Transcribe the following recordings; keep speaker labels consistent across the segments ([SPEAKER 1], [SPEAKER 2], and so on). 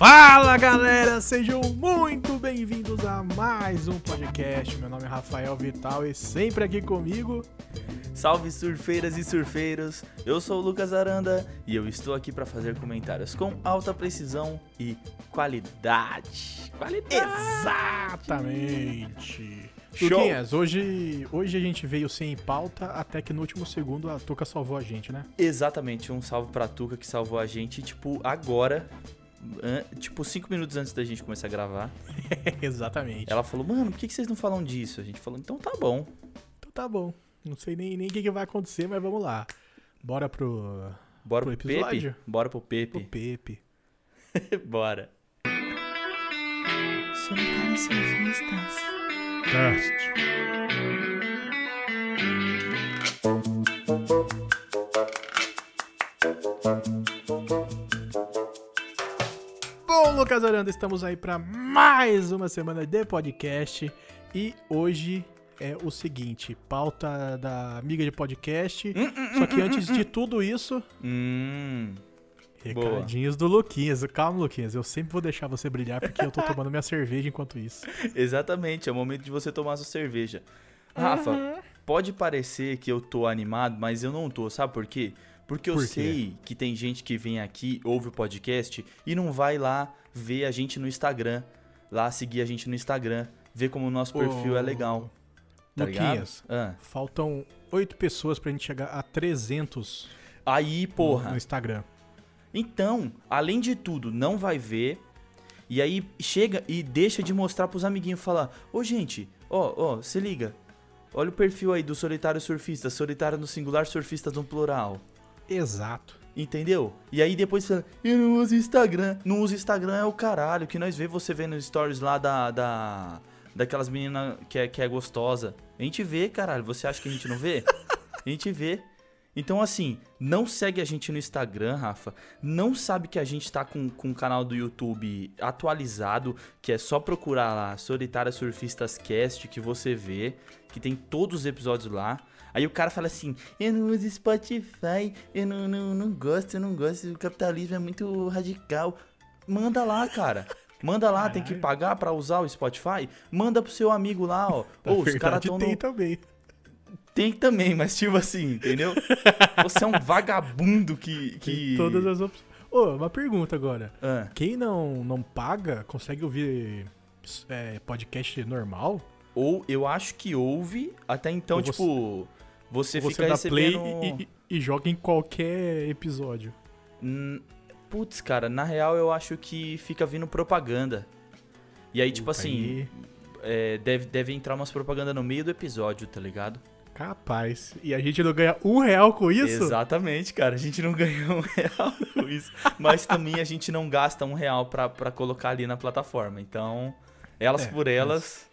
[SPEAKER 1] Fala galera, sejam muito bem-vindos a mais um podcast. Meu nome é Rafael Vital e sempre aqui comigo.
[SPEAKER 2] Salve surfeiras e surfeiros, eu sou o Lucas Aranda e eu estou aqui para fazer comentários com alta precisão e qualidade. Qualidade!
[SPEAKER 1] Exatamente.
[SPEAKER 2] Show.
[SPEAKER 1] Luquinhas, hoje, hoje a gente veio sem pauta, até que no último segundo a Tuca salvou a gente, né?
[SPEAKER 2] Exatamente, um salve pra Tuca que salvou a gente, tipo, agora, tipo, cinco minutos antes da gente começar a gravar.
[SPEAKER 1] Exatamente.
[SPEAKER 2] Ela falou, mano, por que que vocês não falam disso? A gente falou, então tá bom.
[SPEAKER 1] Então tá bom. Não sei nem nem o que, que vai acontecer, mas vamos lá. Bora pro,
[SPEAKER 2] Bora
[SPEAKER 1] Pro
[SPEAKER 2] pro, Pepe?
[SPEAKER 1] episódio?
[SPEAKER 2] Bora pro
[SPEAKER 1] pro
[SPEAKER 2] Pepe.
[SPEAKER 1] Pepe.
[SPEAKER 2] Bora. Solitários surfistas.
[SPEAKER 1] Cast. Lucas Aranda, estamos aí para mais uma semana de podcast e hoje é o seguinte, pauta da amiga de podcast. Só que antes de tudo isso,
[SPEAKER 2] Hum, Boa.
[SPEAKER 1] recadinhos do Luquinhas. Calma, Luquinhas, eu sempre vou deixar você brilhar porque eu tô tomando minha cerveja enquanto isso.
[SPEAKER 2] exatamente, é o momento de você tomar sua cerveja. Rafa, pode parecer que eu tô animado, mas eu não tô, sabe por quê? Porque eu
[SPEAKER 1] Por quê?
[SPEAKER 2] sei que tem gente que vem aqui, ouve o podcast e não vai lá ver a gente no Instagram, lá seguir a gente no Instagram, ver como o nosso perfil é
[SPEAKER 1] Ô,
[SPEAKER 2] legal. Tá
[SPEAKER 1] Luquinhas?
[SPEAKER 2] Ah.
[SPEAKER 1] faltam oito pessoas pra gente chegar a 300
[SPEAKER 2] Aí,
[SPEAKER 1] no-
[SPEAKER 2] porra.
[SPEAKER 1] no Instagram.
[SPEAKER 2] Então, além de tudo, não vai ver. E aí chega e deixa de mostrar pros amiguinhos falar: Ô gente, ó, ó, se liga. Olha o perfil aí do solitário surfista, solitário no singular, surfista no plural.
[SPEAKER 1] Exato.
[SPEAKER 2] Entendeu? E aí depois fala, eu não uso Instagram. Não uso Instagram é o caralho. Que nós vê você nos stories lá da. da daquelas meninas que é, que é gostosa. A gente vê, caralho. Você acha que a gente não vê? A gente vê. Então, assim, não segue a gente no Instagram, Rafa. Não sabe que a gente tá com, com canal do YouTube atualizado, que é só procurar lá, Solitária Surfistas Cast, que você vê, que tem todos os episódios lá. Aí o cara fala assim, eu não uso Spotify, eu não, não, não gosto, eu não gosto, o capitalismo é muito radical. Manda lá, cara. Manda lá, tem que
[SPEAKER 1] Caralho.
[SPEAKER 2] pagar pra usar o Spotify? Manda pro seu amigo lá, ó. Ô, os caras
[SPEAKER 1] verdade,
[SPEAKER 2] tão
[SPEAKER 1] tem
[SPEAKER 2] no...
[SPEAKER 1] também.
[SPEAKER 2] Tem também, mas tipo assim, entendeu? Você é um vagabundo que... que...
[SPEAKER 1] Tem todas as opções. Ô, uma pergunta agora.
[SPEAKER 2] Ah,
[SPEAKER 1] Quem não, não paga, consegue ouvir é, podcast normal?
[SPEAKER 2] ou eu acho que houve, até então,
[SPEAKER 1] Ou você-
[SPEAKER 2] tipo... Você,
[SPEAKER 1] Ou
[SPEAKER 2] fica
[SPEAKER 1] dá play
[SPEAKER 2] recebendo...
[SPEAKER 1] e, e- e joga em qualquer episódio?
[SPEAKER 2] Hum, Putz, cara, na real eu acho que fica vindo propaganda. E aí, tipo
[SPEAKER 1] Puta,
[SPEAKER 2] assim,
[SPEAKER 1] aí,
[SPEAKER 2] é, deve, deve entrar umas propagandas no meio do episódio, tá ligado?
[SPEAKER 1] Capaz. E a gente não ganha um real com isso?
[SPEAKER 2] Exatamente, cara. A gente não ganhou um real com isso. Mas também a gente não gasta um real pra, pra colocar ali na plataforma. Então, elas
[SPEAKER 1] É,
[SPEAKER 2] por elas,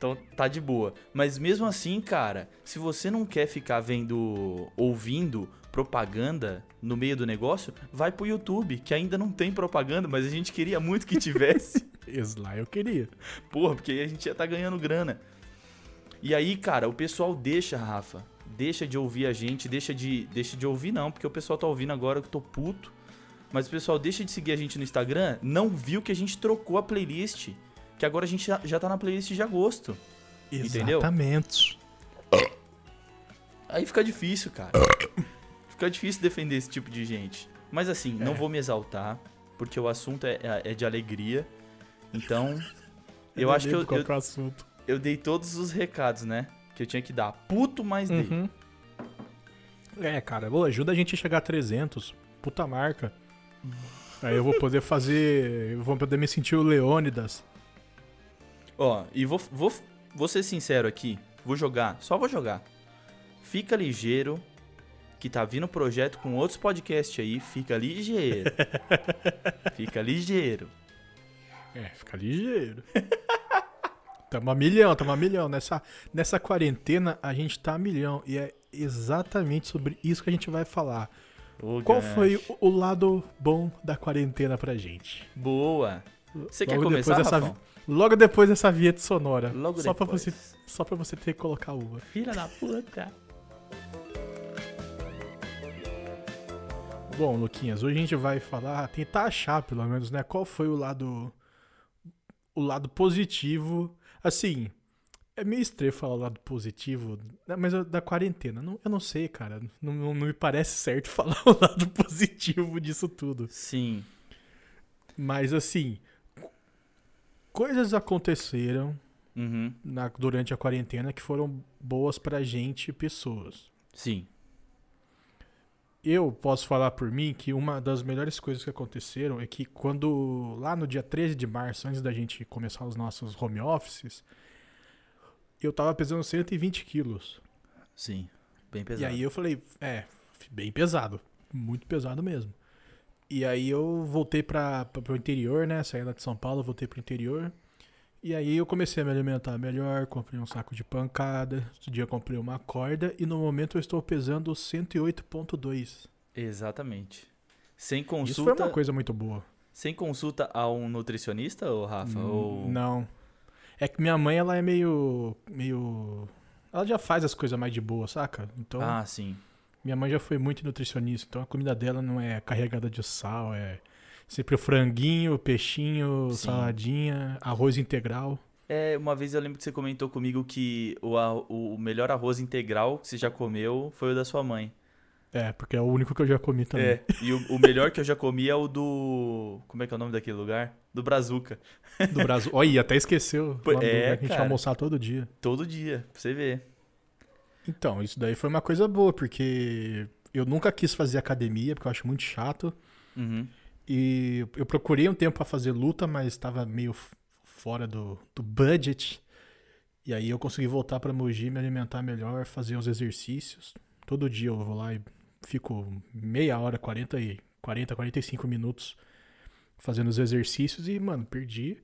[SPEAKER 2] então tá de boa. Mas mesmo assim, cara, se você não quer ficar vendo, ouvindo propaganda no meio do negócio, vai pro YouTube, que ainda não tem propaganda, mas a gente queria muito que tivesse.
[SPEAKER 1] Esse lá eu queria.
[SPEAKER 2] Porra, porque aí a gente ia tá ganhando grana. E aí, cara, o pessoal deixa, Rafa, deixa de ouvir a gente, deixa de, deixa de ouvir não, porque o pessoal tá ouvindo agora que eu tô puto. Mas o pessoal deixa de seguir a gente no Instagram, não viu que a gente trocou a playlist, que agora a gente já, já tá na playlist de agosto. Entendeu?
[SPEAKER 1] Exatamente.
[SPEAKER 2] Aí fica difícil, cara. Fica difícil defender esse tipo de gente. Mas assim, não
[SPEAKER 1] É.
[SPEAKER 2] vou me exaltar, porque o assunto é, é- é de alegria. Então, eu
[SPEAKER 1] não
[SPEAKER 2] acho que eu, eu, eu dei todos os recados, né? Que eu tinha que dar. Puto, mas dei.
[SPEAKER 1] Uhum. É, cara, ajuda a gente a chegar a 300. Puta marca. Aí eu vou poder fazer. Eu vou poder me sentir o Leônidas.
[SPEAKER 2] Ó, e vou, vou, vou ser sincero aqui. Vou jogar, só vou jogar. Fica ligeiro, que tá vindo projeto com outros podcasts aí. Fica ligeiro. Fica ligeiro.
[SPEAKER 1] É, fica ligeiro. tamo a milhão, tamo a milhão. Nessa, nessa quarentena a gente tá a milhão. E é exatamente sobre isso que a gente vai falar.
[SPEAKER 2] Ô,
[SPEAKER 1] Qual
[SPEAKER 2] gancho.
[SPEAKER 1] foi o, o lado bom da quarentena pra gente?
[SPEAKER 2] Boa. Você quer começar,
[SPEAKER 1] dessa
[SPEAKER 2] Rafão?
[SPEAKER 1] Logo depois dessa vinheta sonora.
[SPEAKER 2] Logo
[SPEAKER 1] só, pra
[SPEAKER 2] depois.
[SPEAKER 1] você, só pra você ter que colocar uva.
[SPEAKER 2] Filha da puta.
[SPEAKER 1] Bom, Luquinhas, hoje a gente vai falar, tentar achar pelo menos, né, qual foi o lado o lado positivo, assim, é meio estranho falar o lado positivo, né, mas eu- da quarentena, não- eu não sei, cara, não, não- não me parece certo falar o lado positivo disso tudo.
[SPEAKER 2] Sim.
[SPEAKER 1] Mas assim, coisas aconteceram
[SPEAKER 2] Uhum.
[SPEAKER 1] na- durante a quarentena que foram boas pra gente e pessoas.
[SPEAKER 2] Sim.
[SPEAKER 1] Eu posso falar por mim que uma das melhores coisas que aconteceram é que quando, lá no dia 13 de março, antes da gente começar os nossos home offices, eu tava pesando 120 quilos.
[SPEAKER 2] Sim. Bem
[SPEAKER 1] E
[SPEAKER 2] pesado.
[SPEAKER 1] aí eu falei, é, bem pesado. Muito pesado mesmo. E aí eu voltei para pro interior, né? Saí lá de São Paulo, voltei pro interior. E aí eu comecei a me alimentar melhor, comprei um saco de pancada, outro dia comprei uma corda e no momento eu estou pesando 108.2.
[SPEAKER 2] Exatamente. Sem
[SPEAKER 1] Isso foi
[SPEAKER 2] consulta,
[SPEAKER 1] uma coisa muito boa.
[SPEAKER 2] sem consulta a um nutricionista, ou Rafa? ou...
[SPEAKER 1] Hum, Não. É que minha mãe, ela é meio. meio. Ela já faz as coisas mais de boa, saca? Então,
[SPEAKER 2] Ah, sim.
[SPEAKER 1] Minha mãe já foi muito nutricionista, então a comida dela não é carregada de sal, é sempre o franguinho, o peixinho,
[SPEAKER 2] Sim.
[SPEAKER 1] saladinha, arroz integral.
[SPEAKER 2] É, uma vez eu lembro que você comentou comigo que o, o melhor arroz integral que você já comeu foi o da sua mãe.
[SPEAKER 1] É, porque é o único que eu já comi também.
[SPEAKER 2] É, e o, o melhor que eu já comi é o do. Como é que é o nome daquele lugar? Do Brazuca.
[SPEAKER 1] Do Brasil. Olha, até esqueceu.
[SPEAKER 2] Pô,
[SPEAKER 1] nome do
[SPEAKER 2] é,
[SPEAKER 1] lugar que a gente
[SPEAKER 2] cara.
[SPEAKER 1] almoçar todo dia.
[SPEAKER 2] Todo dia, pra você ver.
[SPEAKER 1] Então, isso daí foi uma coisa boa, porque eu nunca quis fazer academia, porque eu acho muito chato.
[SPEAKER 2] Uhum.
[SPEAKER 1] E eu procurei um tempo pra fazer luta, mas estava meio fora do, do budget. E aí eu consegui voltar pra Mogi, me alimentar melhor, fazer uns exercícios. Todo dia eu vou lá e fico meia hora, 40, e, 40 45 minutos fazendo os exercícios e, mano, perdi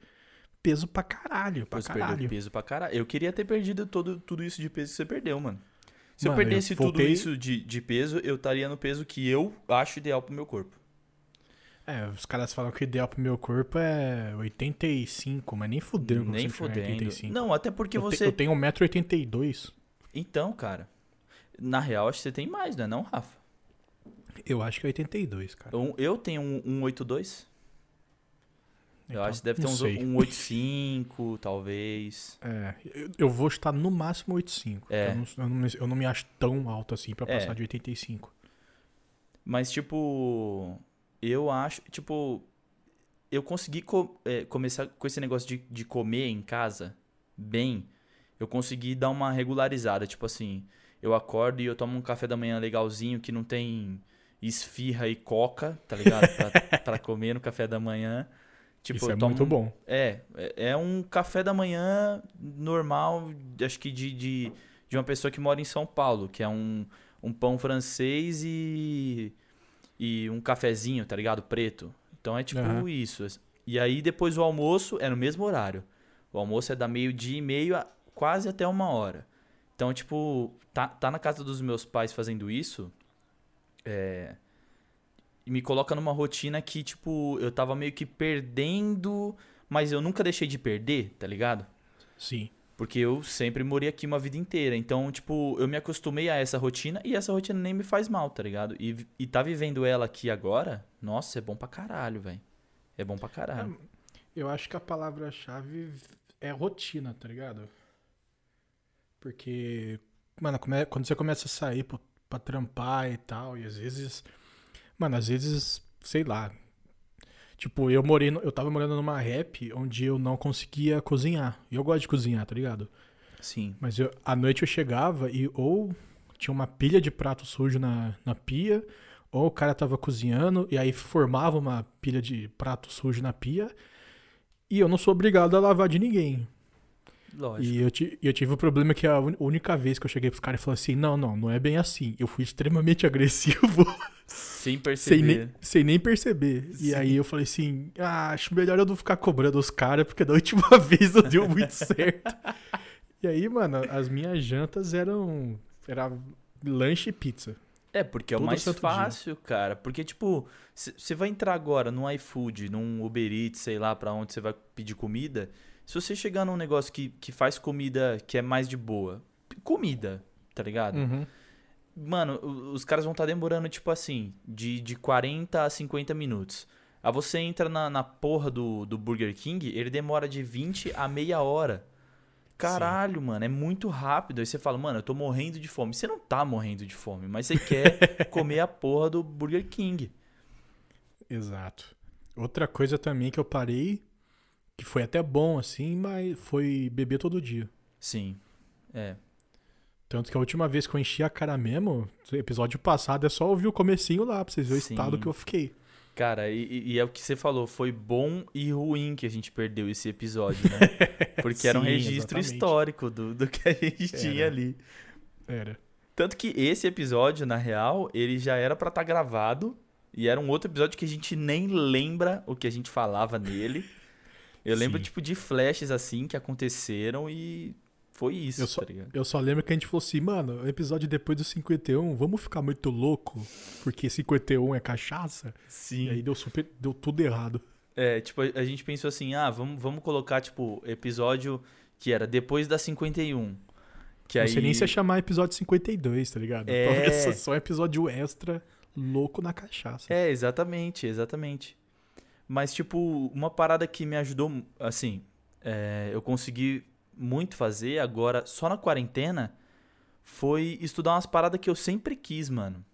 [SPEAKER 1] peso pra caralho, pra
[SPEAKER 2] Você perdeu
[SPEAKER 1] caralho.
[SPEAKER 2] peso pra caralho. Eu queria ter perdido todo, tudo isso de peso que você perdeu, mano. Se
[SPEAKER 1] Mano,
[SPEAKER 2] eu
[SPEAKER 1] eu
[SPEAKER 2] perdesse tudo
[SPEAKER 1] voltei-
[SPEAKER 2] isso de, de peso, eu estaria no peso que eu acho ideal pro meu corpo.
[SPEAKER 1] É, os caras falam que o ideal pro meu corpo é 85, mas nem fudendo que
[SPEAKER 2] Nem
[SPEAKER 1] você tiver
[SPEAKER 2] fodendo.
[SPEAKER 1] 85.
[SPEAKER 2] Não, até porque
[SPEAKER 1] eu, te-
[SPEAKER 2] você.
[SPEAKER 1] eu tenho 1,82m.
[SPEAKER 2] Então, cara. Na real, acho que você tem mais, não é não, Rafa?
[SPEAKER 1] Eu acho que é 82, cara.
[SPEAKER 2] Eu, eu tenho um 182. Eu
[SPEAKER 1] Então,
[SPEAKER 2] acho que deve ter
[SPEAKER 1] não
[SPEAKER 2] uns
[SPEAKER 1] sei.
[SPEAKER 2] 185, talvez.
[SPEAKER 1] É, eu, eu vou estar no máximo 85.
[SPEAKER 2] É.
[SPEAKER 1] Eu, não, eu, não, me- eu não me acho tão alto assim pra
[SPEAKER 2] É.
[SPEAKER 1] passar de 85.
[SPEAKER 2] Mas, tipo, eu acho, tipo, eu consegui co- é, começar com esse negócio de, de comer em casa bem. Eu consegui dar uma regularizada. Tipo assim, eu acordo e eu tomo um café da manhã legalzinho que não tem esfirra e coca, tá ligado? Pra, pra comer no café da manhã. Tipo,
[SPEAKER 1] Isso é muito
[SPEAKER 2] um-
[SPEAKER 1] bom.
[SPEAKER 2] É, é é um café da manhã normal, acho que de, de, de uma pessoa que mora em São Paulo, que é um, um pão francês e, e um cafezinho, tá ligado? Preto. Então é tipo
[SPEAKER 1] Aham.
[SPEAKER 2] isso. E aí depois o almoço é no mesmo horário. O almoço é da meio-dia e meio a quase até uma hora. Então, tipo, tá, tá na casa dos meus pais fazendo isso. É, e me coloca numa rotina que, tipo, eu tava meio que perdendo, mas eu nunca deixei de perder, tá ligado?
[SPEAKER 1] Sim.
[SPEAKER 2] Porque eu sempre morei aqui uma vida inteira. Então, tipo, eu me acostumei a essa rotina e essa rotina nem me faz mal, tá ligado? E, e tá vivendo ela aqui agora, nossa, é bom pra caralho, velho. É bom pra caralho.
[SPEAKER 1] Eu acho que a palavra-chave é rotina, tá ligado? Porque, mano, quando você começa a sair pra, pra trampar e tal, e às vezes. Mano, às vezes, sei lá. Tipo, eu morei. no- eu tava morando numa rap onde eu não conseguia cozinhar. E eu gosto de cozinhar, tá ligado?
[SPEAKER 2] Sim.
[SPEAKER 1] Mas eu, à noite eu chegava e ou tinha uma pilha de prato sujo na, na pia, ou o cara tava cozinhando e aí formava uma pilha de prato sujo na pia. E eu não sou obrigado a lavar de ninguém.
[SPEAKER 2] Lógico.
[SPEAKER 1] E eu, eu tive o problema que a única vez que eu cheguei pros caras e falei assim: não, não, não é bem assim. Eu fui extremamente agressivo,
[SPEAKER 2] Sem
[SPEAKER 1] sem
[SPEAKER 2] perceber.
[SPEAKER 1] nem, sem nem perceber. E
[SPEAKER 2] Sim.
[SPEAKER 1] aí eu falei assim: ah, acho melhor eu não ficar cobrando os caras, porque da última vez não deu muito certo. E aí, mano, as minhas jantas eram. Era lanche e pizza.
[SPEAKER 2] É, porque é o mais fácil, cara. Porque, tipo, você vai entrar agora num iFood, num Uber Eats, sei lá, pra onde você vai pedir comida. Se você chegar num negócio que, que faz comida que é mais de boa, comida, tá ligado?
[SPEAKER 1] Uhum.
[SPEAKER 2] mano, os caras vão estar demorando, tipo assim, de, de 40 a 50 minutos. Aí você entra na, na porra do, do Burger King, ele demora de 20 a meia hora. Caralho, mano, é muito rápido. Aí você fala, mano, eu tô morrendo de fome. Você não tá morrendo de fome, mas você quer comer a porra do Burger King.
[SPEAKER 1] Exato. Outra coisa também que eu parei, que foi até bom assim, mas foi beber todo dia.
[SPEAKER 2] Sim. É.
[SPEAKER 1] Tanto que a última vez que eu enchi a cara mesmo, episódio passado, é só ouvir o comecinho lá pra vocês verem o
[SPEAKER 2] Sim.
[SPEAKER 1] estado que eu fiquei.
[SPEAKER 2] Cara, e, e é o que você falou, foi bom e ruim que a gente perdeu esse episódio, né? Porque era um
[SPEAKER 1] Sim,
[SPEAKER 2] registro
[SPEAKER 1] exatamente.
[SPEAKER 2] histórico do, do que a gente tinha
[SPEAKER 1] Era.
[SPEAKER 2] ali.
[SPEAKER 1] Era.
[SPEAKER 2] Tanto que esse episódio, na real, ele já era pra estar gravado. E era um outro episódio que a gente nem lembra o que a gente falava nele. Eu lembro,
[SPEAKER 1] Sim.
[SPEAKER 2] tipo, de flashes assim que aconteceram e foi isso,
[SPEAKER 1] Eu só-
[SPEAKER 2] tá ligado?
[SPEAKER 1] Eu só lembro que a gente falou assim, mano, o episódio depois do 51, vamos ficar muito louco, porque 51 é cachaça.
[SPEAKER 2] Sim.
[SPEAKER 1] E aí deu super, deu tudo errado.
[SPEAKER 2] É, tipo, a a gente pensou assim, ah, vamos, vamos colocar, tipo, episódio que era depois da 51. Que
[SPEAKER 1] não
[SPEAKER 2] aí...
[SPEAKER 1] sei nem se ia chamar episódio 52, tá ligado?
[SPEAKER 2] É.
[SPEAKER 1] Talvez só um episódio extra louco na cachaça.
[SPEAKER 2] É, exatamente, exatamente. Mas, tipo, uma parada que me ajudou, assim, é, eu consegui muito fazer agora, só na quarentena, foi estudar umas paradas que eu sempre quis, mano.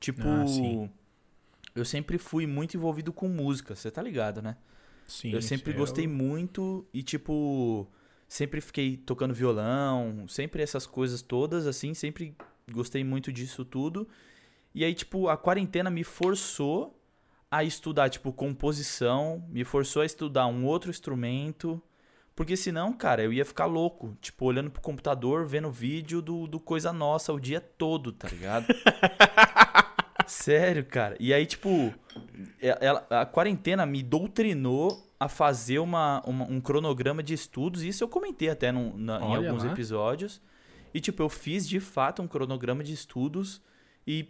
[SPEAKER 2] Tipo,
[SPEAKER 1] Ah,
[SPEAKER 2] eu sempre fui muito envolvido com música, você tá ligado, né?
[SPEAKER 1] Sim,
[SPEAKER 2] eu sempre gostei
[SPEAKER 1] o-
[SPEAKER 2] muito e, tipo, sempre fiquei tocando violão, sempre essas coisas todas, assim, sempre gostei muito disso tudo. E aí, tipo, a quarentena me forçou a estudar, tipo, composição, me forçou a estudar um outro instrumento. Porque senão, cara, eu ia ficar louco, tipo, olhando pro computador, vendo vídeo do, do Coisa Nossa o dia todo, tá ligado? Sério, cara. E aí, tipo, e- ela- a quarentena me doutrinou a fazer uma, uma- um cronograma de estudos. Isso eu comentei até num- na- em alguns
[SPEAKER 1] lá.
[SPEAKER 2] episódios. E, tipo, eu fiz de fato um cronograma de estudos. E,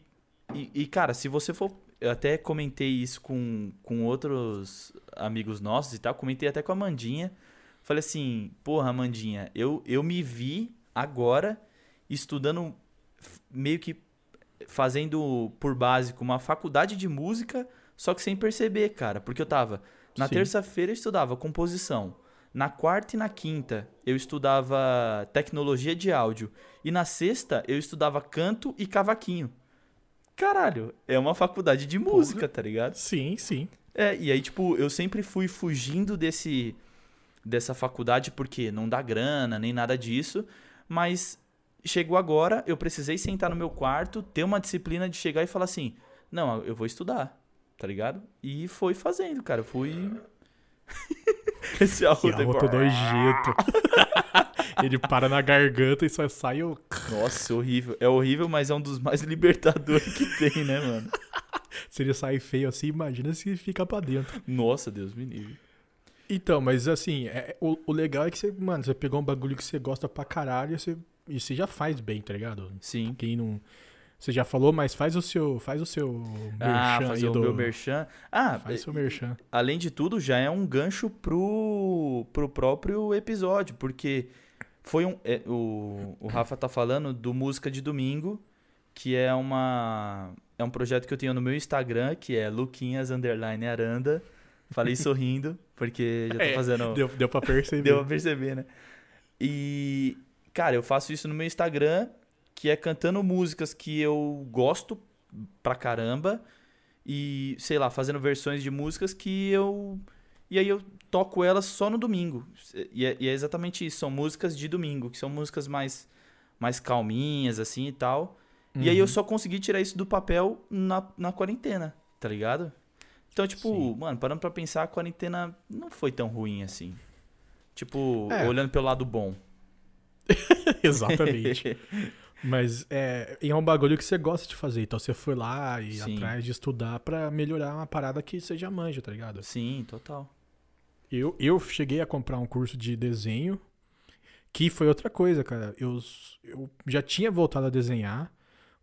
[SPEAKER 2] e, e, cara, se você for. Eu até comentei isso com, com outros amigos nossos e tal. Comentei até com a Mandinha. Falei assim, porra, Amandinha, eu, eu me vi agora estudando meio que fazendo por básico uma faculdade de música, só que sem perceber, cara. Porque eu tava. Na terça-feira eu estudava composição. Na quarta e na quinta eu estudava tecnologia de áudio. E na sexta eu estudava canto e cavaquinho. Caralho, é uma faculdade de música, tá ligado?
[SPEAKER 1] Sim, sim.
[SPEAKER 2] É, e aí, tipo, eu sempre fui fugindo desse dessa faculdade porque não dá grana, nem nada disso, mas chegou agora, eu precisei sentar no meu quarto, ter uma disciplina de chegar e falar assim: "Não, eu vou estudar", tá ligado? E foi fazendo, cara, eu fui Esse arroto é
[SPEAKER 1] arroto nojento. Ele para na garganta e só sai o...
[SPEAKER 2] Nossa, horrível. É horrível, mas é um dos mais libertadores que tem, né, mano?
[SPEAKER 1] Se ele sai feio assim, imagina se fica pra dentro.
[SPEAKER 2] Nossa, Deus me livre.
[SPEAKER 1] Então, mas assim, é- o, o legal é que você, mano, você pegou um bagulho que você gosta pra caralho e você, e você já faz bem, tá ligado?
[SPEAKER 2] Sim.
[SPEAKER 1] Quem não. Você já falou, mas faz o seu. Faz o seu
[SPEAKER 2] Ah,
[SPEAKER 1] merchan
[SPEAKER 2] fazer
[SPEAKER 1] aí
[SPEAKER 2] o
[SPEAKER 1] do.
[SPEAKER 2] meu merchan. Ah,
[SPEAKER 1] Faz o seu merchan.
[SPEAKER 2] além de tudo, já é um gancho pro, pro próprio episódio, porque foi um. é, o, o Rafa tá falando do Música de Domingo, que é uma. É um projeto que eu tenho no meu Instagram, que é Luquinhas Underline Aranda. Falei sorrindo, porque já tô
[SPEAKER 1] É,
[SPEAKER 2] fazendo.
[SPEAKER 1] Deu, deu pra perceber.
[SPEAKER 2] Deu pra perceber, né? E, cara, eu faço isso no meu Instagram, que é cantando músicas que eu gosto pra caramba. E, sei lá, fazendo versões de músicas que eu. E aí eu toco elas só no domingo. E é, e é exatamente isso, são músicas de domingo, que são músicas mais, mais calminhas, assim e tal. E aí eu
[SPEAKER 1] Uhum.
[SPEAKER 2] só consegui tirar isso do papel na, na quarentena, tá ligado? Então, tipo,
[SPEAKER 1] Sim.
[SPEAKER 2] mano, parando pra pensar, a quarentena não foi tão ruim assim. Tipo,
[SPEAKER 1] É.
[SPEAKER 2] olhando pelo lado bom.
[SPEAKER 1] Exatamente. Mas é, é um bagulho que você gosta de fazer. Então você foi lá e
[SPEAKER 2] Sim.
[SPEAKER 1] atrás de estudar pra melhorar uma parada que você já manja, tá ligado?
[SPEAKER 2] Sim, total.
[SPEAKER 1] Eu, eu cheguei a comprar um curso de desenho, que foi outra coisa, cara. Eu, eu já tinha voltado a desenhar,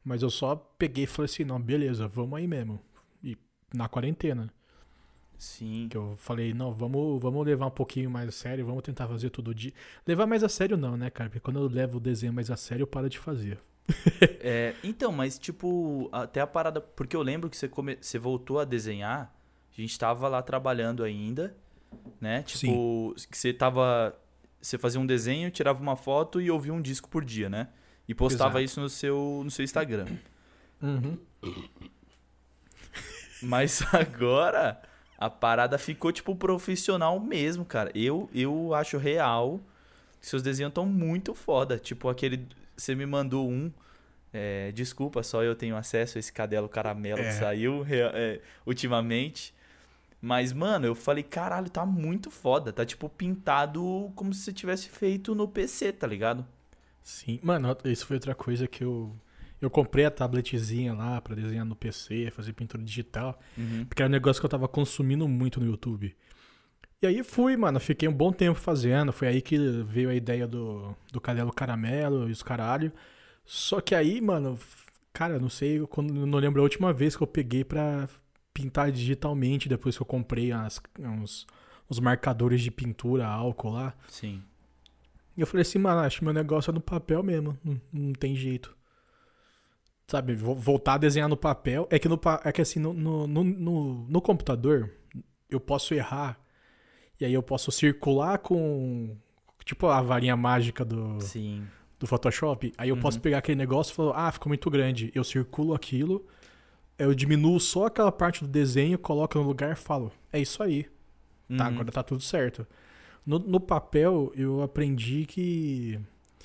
[SPEAKER 1] mas eu só peguei e falei assim, não, beleza, vamos aí mesmo. E na quarentena.
[SPEAKER 2] Sim.
[SPEAKER 1] Que eu falei, não, vamos, vamos levar um pouquinho mais a sério, vamos tentar fazer todo dia. Levar mais a sério não, né, cara? Porque quando eu levo o desenho mais a sério, eu paro de fazer.
[SPEAKER 2] É, então, mas tipo, até a parada. Porque eu lembro que você, come, você voltou a desenhar, a gente tava lá trabalhando ainda, né? Tipo, que você tava. Você fazia um desenho, tirava uma foto e ouvia um disco por dia, né? E postava
[SPEAKER 1] Exato.
[SPEAKER 2] isso no seu, no seu Instagram.
[SPEAKER 1] Uhum.
[SPEAKER 2] Mas agora a parada ficou, tipo, profissional mesmo, cara. Eu, eu acho real que seus desenhos estão muito foda. Tipo, aquele. Você me mandou um. é, desculpa, só eu tenho acesso a esse cadelo caramelo
[SPEAKER 1] É.
[SPEAKER 2] que saiu é, ultimamente. Mas, mano, eu falei, caralho, tá muito foda. Tá, tipo, pintado como se você tivesse feito no PC, tá ligado?
[SPEAKER 1] Sim. Mano, isso foi outra coisa que eu. Eu comprei a tabletzinha lá pra desenhar no PC, fazer pintura digital.
[SPEAKER 2] Uhum.
[SPEAKER 1] Porque era um negócio que eu tava consumindo muito no YouTube. E aí fui, mano, fiquei um bom tempo fazendo. Foi aí que veio a ideia do, do cadelo caramelo e os caralho. Só que aí, mano, cara, não sei, quando, eu não lembro a última vez que eu peguei pra pintar digitalmente depois que eu comprei as, uns, uns marcadores de pintura, álcool lá.
[SPEAKER 2] Sim.
[SPEAKER 1] E eu falei assim, mano, acho que meu negócio é no papel mesmo. Não, não tem jeito. Sabe, vo- voltar a desenhar no papel. É que, no, é que assim, no, no, no, no- no computador, eu posso errar. E aí eu posso circular com. Tipo a varinha mágica do,
[SPEAKER 2] Sim.
[SPEAKER 1] do Photoshop. Aí eu
[SPEAKER 2] Uhum.
[SPEAKER 1] posso pegar aquele negócio e falar, ah, ficou muito grande. Eu circulo aquilo, eu diminuo só aquela parte do desenho, coloco no lugar e falo, é isso aí. Tá,
[SPEAKER 2] Uhum.
[SPEAKER 1] agora tá tudo certo. No, no papel, eu aprendi que.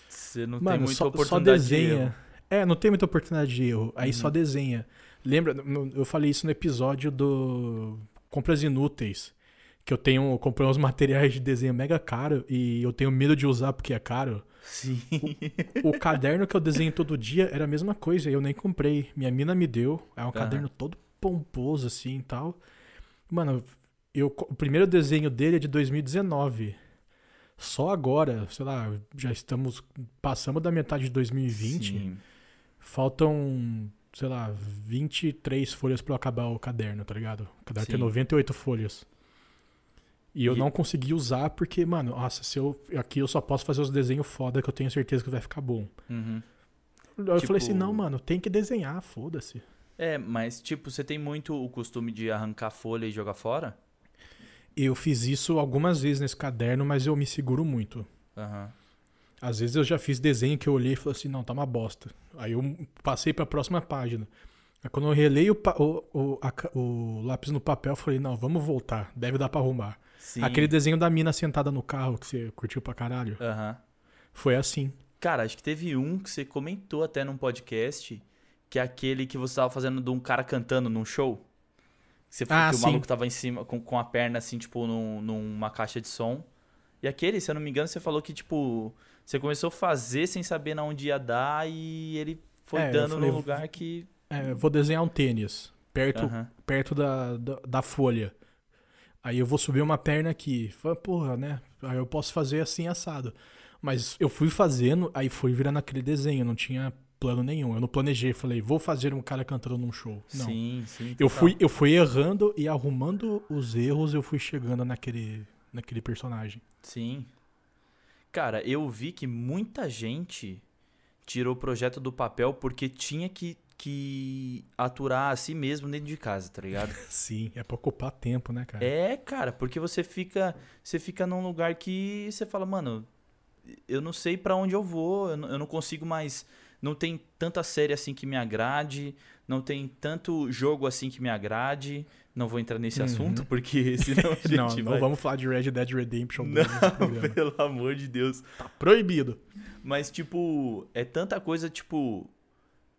[SPEAKER 2] Você não tem
[SPEAKER 1] Mano,
[SPEAKER 2] muita
[SPEAKER 1] só, só
[SPEAKER 2] oportunidade de erro.
[SPEAKER 1] desenha. É, não tem muita oportunidade de erro. Aí
[SPEAKER 2] Uhum.
[SPEAKER 1] só desenha. Lembra, eu falei isso no episódio do Compras Inúteis. Que eu tenho, eu comprei uns materiais de desenho mega caro e eu tenho medo de usar porque é caro.
[SPEAKER 2] Sim.
[SPEAKER 1] O caderno que eu desenho todo dia era a mesma coisa, eu nem comprei. Minha mina me deu. É um
[SPEAKER 2] Aham.
[SPEAKER 1] caderno todo pomposo assim e tal. Mano, eu, o primeiro desenho dele é de 2019. Só agora, sei lá, já estamos. Passamos da metade de 2020.
[SPEAKER 2] Sim.
[SPEAKER 1] Faltam, sei lá, 23 folhas pra eu acabar o caderno, tá ligado? O caderno tem
[SPEAKER 2] Sim.
[SPEAKER 1] 98 folhas. E eu
[SPEAKER 2] E-
[SPEAKER 1] não consegui usar porque, mano, nossa, se eu. Aqui eu só posso fazer os desenhos foda que eu tenho certeza que vai ficar bom.
[SPEAKER 2] Uhum.
[SPEAKER 1] Eu
[SPEAKER 2] Tipo-
[SPEAKER 1] falei assim, não, mano, tem que desenhar, foda-se.
[SPEAKER 2] É, mas tipo, você tem muito o costume de arrancar folha e jogar fora?
[SPEAKER 1] Eu fiz isso algumas vezes nesse caderno, mas eu me seguro muito.
[SPEAKER 2] Aham.
[SPEAKER 1] Às vezes eu já fiz desenho que eu olhei e falei assim, não, tá uma bosta. Aí eu passei pra próxima página. Aí quando eu relei o, o, o, a o lápis no papel, eu falei, não, vamos voltar, deve dar pra arrumar.
[SPEAKER 2] Sim.
[SPEAKER 1] Aquele desenho da mina sentada no carro que você curtiu pra caralho,
[SPEAKER 2] Aham.
[SPEAKER 1] foi assim.
[SPEAKER 2] Cara, acho que teve um que você comentou até num podcast, que é aquele que você tava fazendo de um cara cantando num show. Você
[SPEAKER 1] Ah,
[SPEAKER 2] que o
[SPEAKER 1] sim.
[SPEAKER 2] maluco tava em cima com, com a perna assim, tipo, num- numa caixa de som. E aquele, se eu não me engano, você falou que, tipo, você começou a fazer sem saber na onde ia dar e ele foi
[SPEAKER 1] É,
[SPEAKER 2] dando
[SPEAKER 1] falei,
[SPEAKER 2] num lugar que.
[SPEAKER 1] É, vou desenhar um tênis, perto,
[SPEAKER 2] Aham.
[SPEAKER 1] perto da, da, da folha. Aí eu vou subir uma perna aqui. Falei, porra, né? Aí eu posso fazer assim assado. Mas eu fui fazendo, aí foi virando aquele desenho, não tinha plano nenhum. Eu não planejei, falei, vou fazer um cara cantando num show. Não.
[SPEAKER 2] Sim, sim.
[SPEAKER 1] Eu fui, eu fui errando e arrumando os erros, eu fui chegando naquele, naquele personagem.
[SPEAKER 2] Sim. Cara, eu vi que muita gente tirou o projeto do papel porque tinha que, que aturar a si mesmo dentro de casa, tá ligado?
[SPEAKER 1] Sim, é pra ocupar tempo, né, cara?
[SPEAKER 2] É, cara, porque você fica, você fica num lugar que você fala, mano, eu não sei pra onde eu vou, eu não, eu não consigo mais, não tem tanta série assim que me agrade, não tem tanto jogo assim que me agrade. Não vou entrar nesse
[SPEAKER 1] Uhum.
[SPEAKER 2] assunto porque senão a gente
[SPEAKER 1] não,
[SPEAKER 2] vai...
[SPEAKER 1] não vamos falar de Red Dead Redemption 2
[SPEAKER 2] Não, pelo amor de Deus.
[SPEAKER 1] Tá proibido.
[SPEAKER 2] Mas, tipo, é tanta coisa, tipo.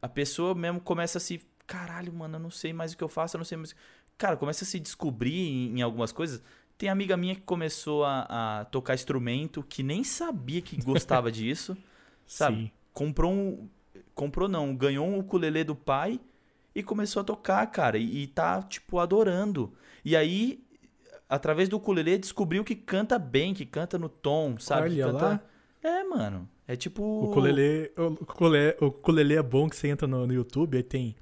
[SPEAKER 2] A pessoa mesmo começa a se. Caralho, mano, eu não sei mais o que eu faço, eu não sei mais. Cara, começa a se descobrir em, em algumas coisas. Tem amiga minha que começou a, a tocar instrumento, que nem sabia que gostava disso. Sabe?
[SPEAKER 1] Sim.
[SPEAKER 2] Comprou um. Comprou não, ganhou um ukulele do pai e começou a tocar, cara. E, e tá, tipo, adorando. E aí, através do ukulele, descobriu que canta bem, que canta no tom, sabe? que
[SPEAKER 1] Olha
[SPEAKER 2] canta...
[SPEAKER 1] lá.
[SPEAKER 2] É, mano. É tipo.
[SPEAKER 1] O ukulele, o, ukulele, o ukulele é bom que você entra no, no YouTube, aí tem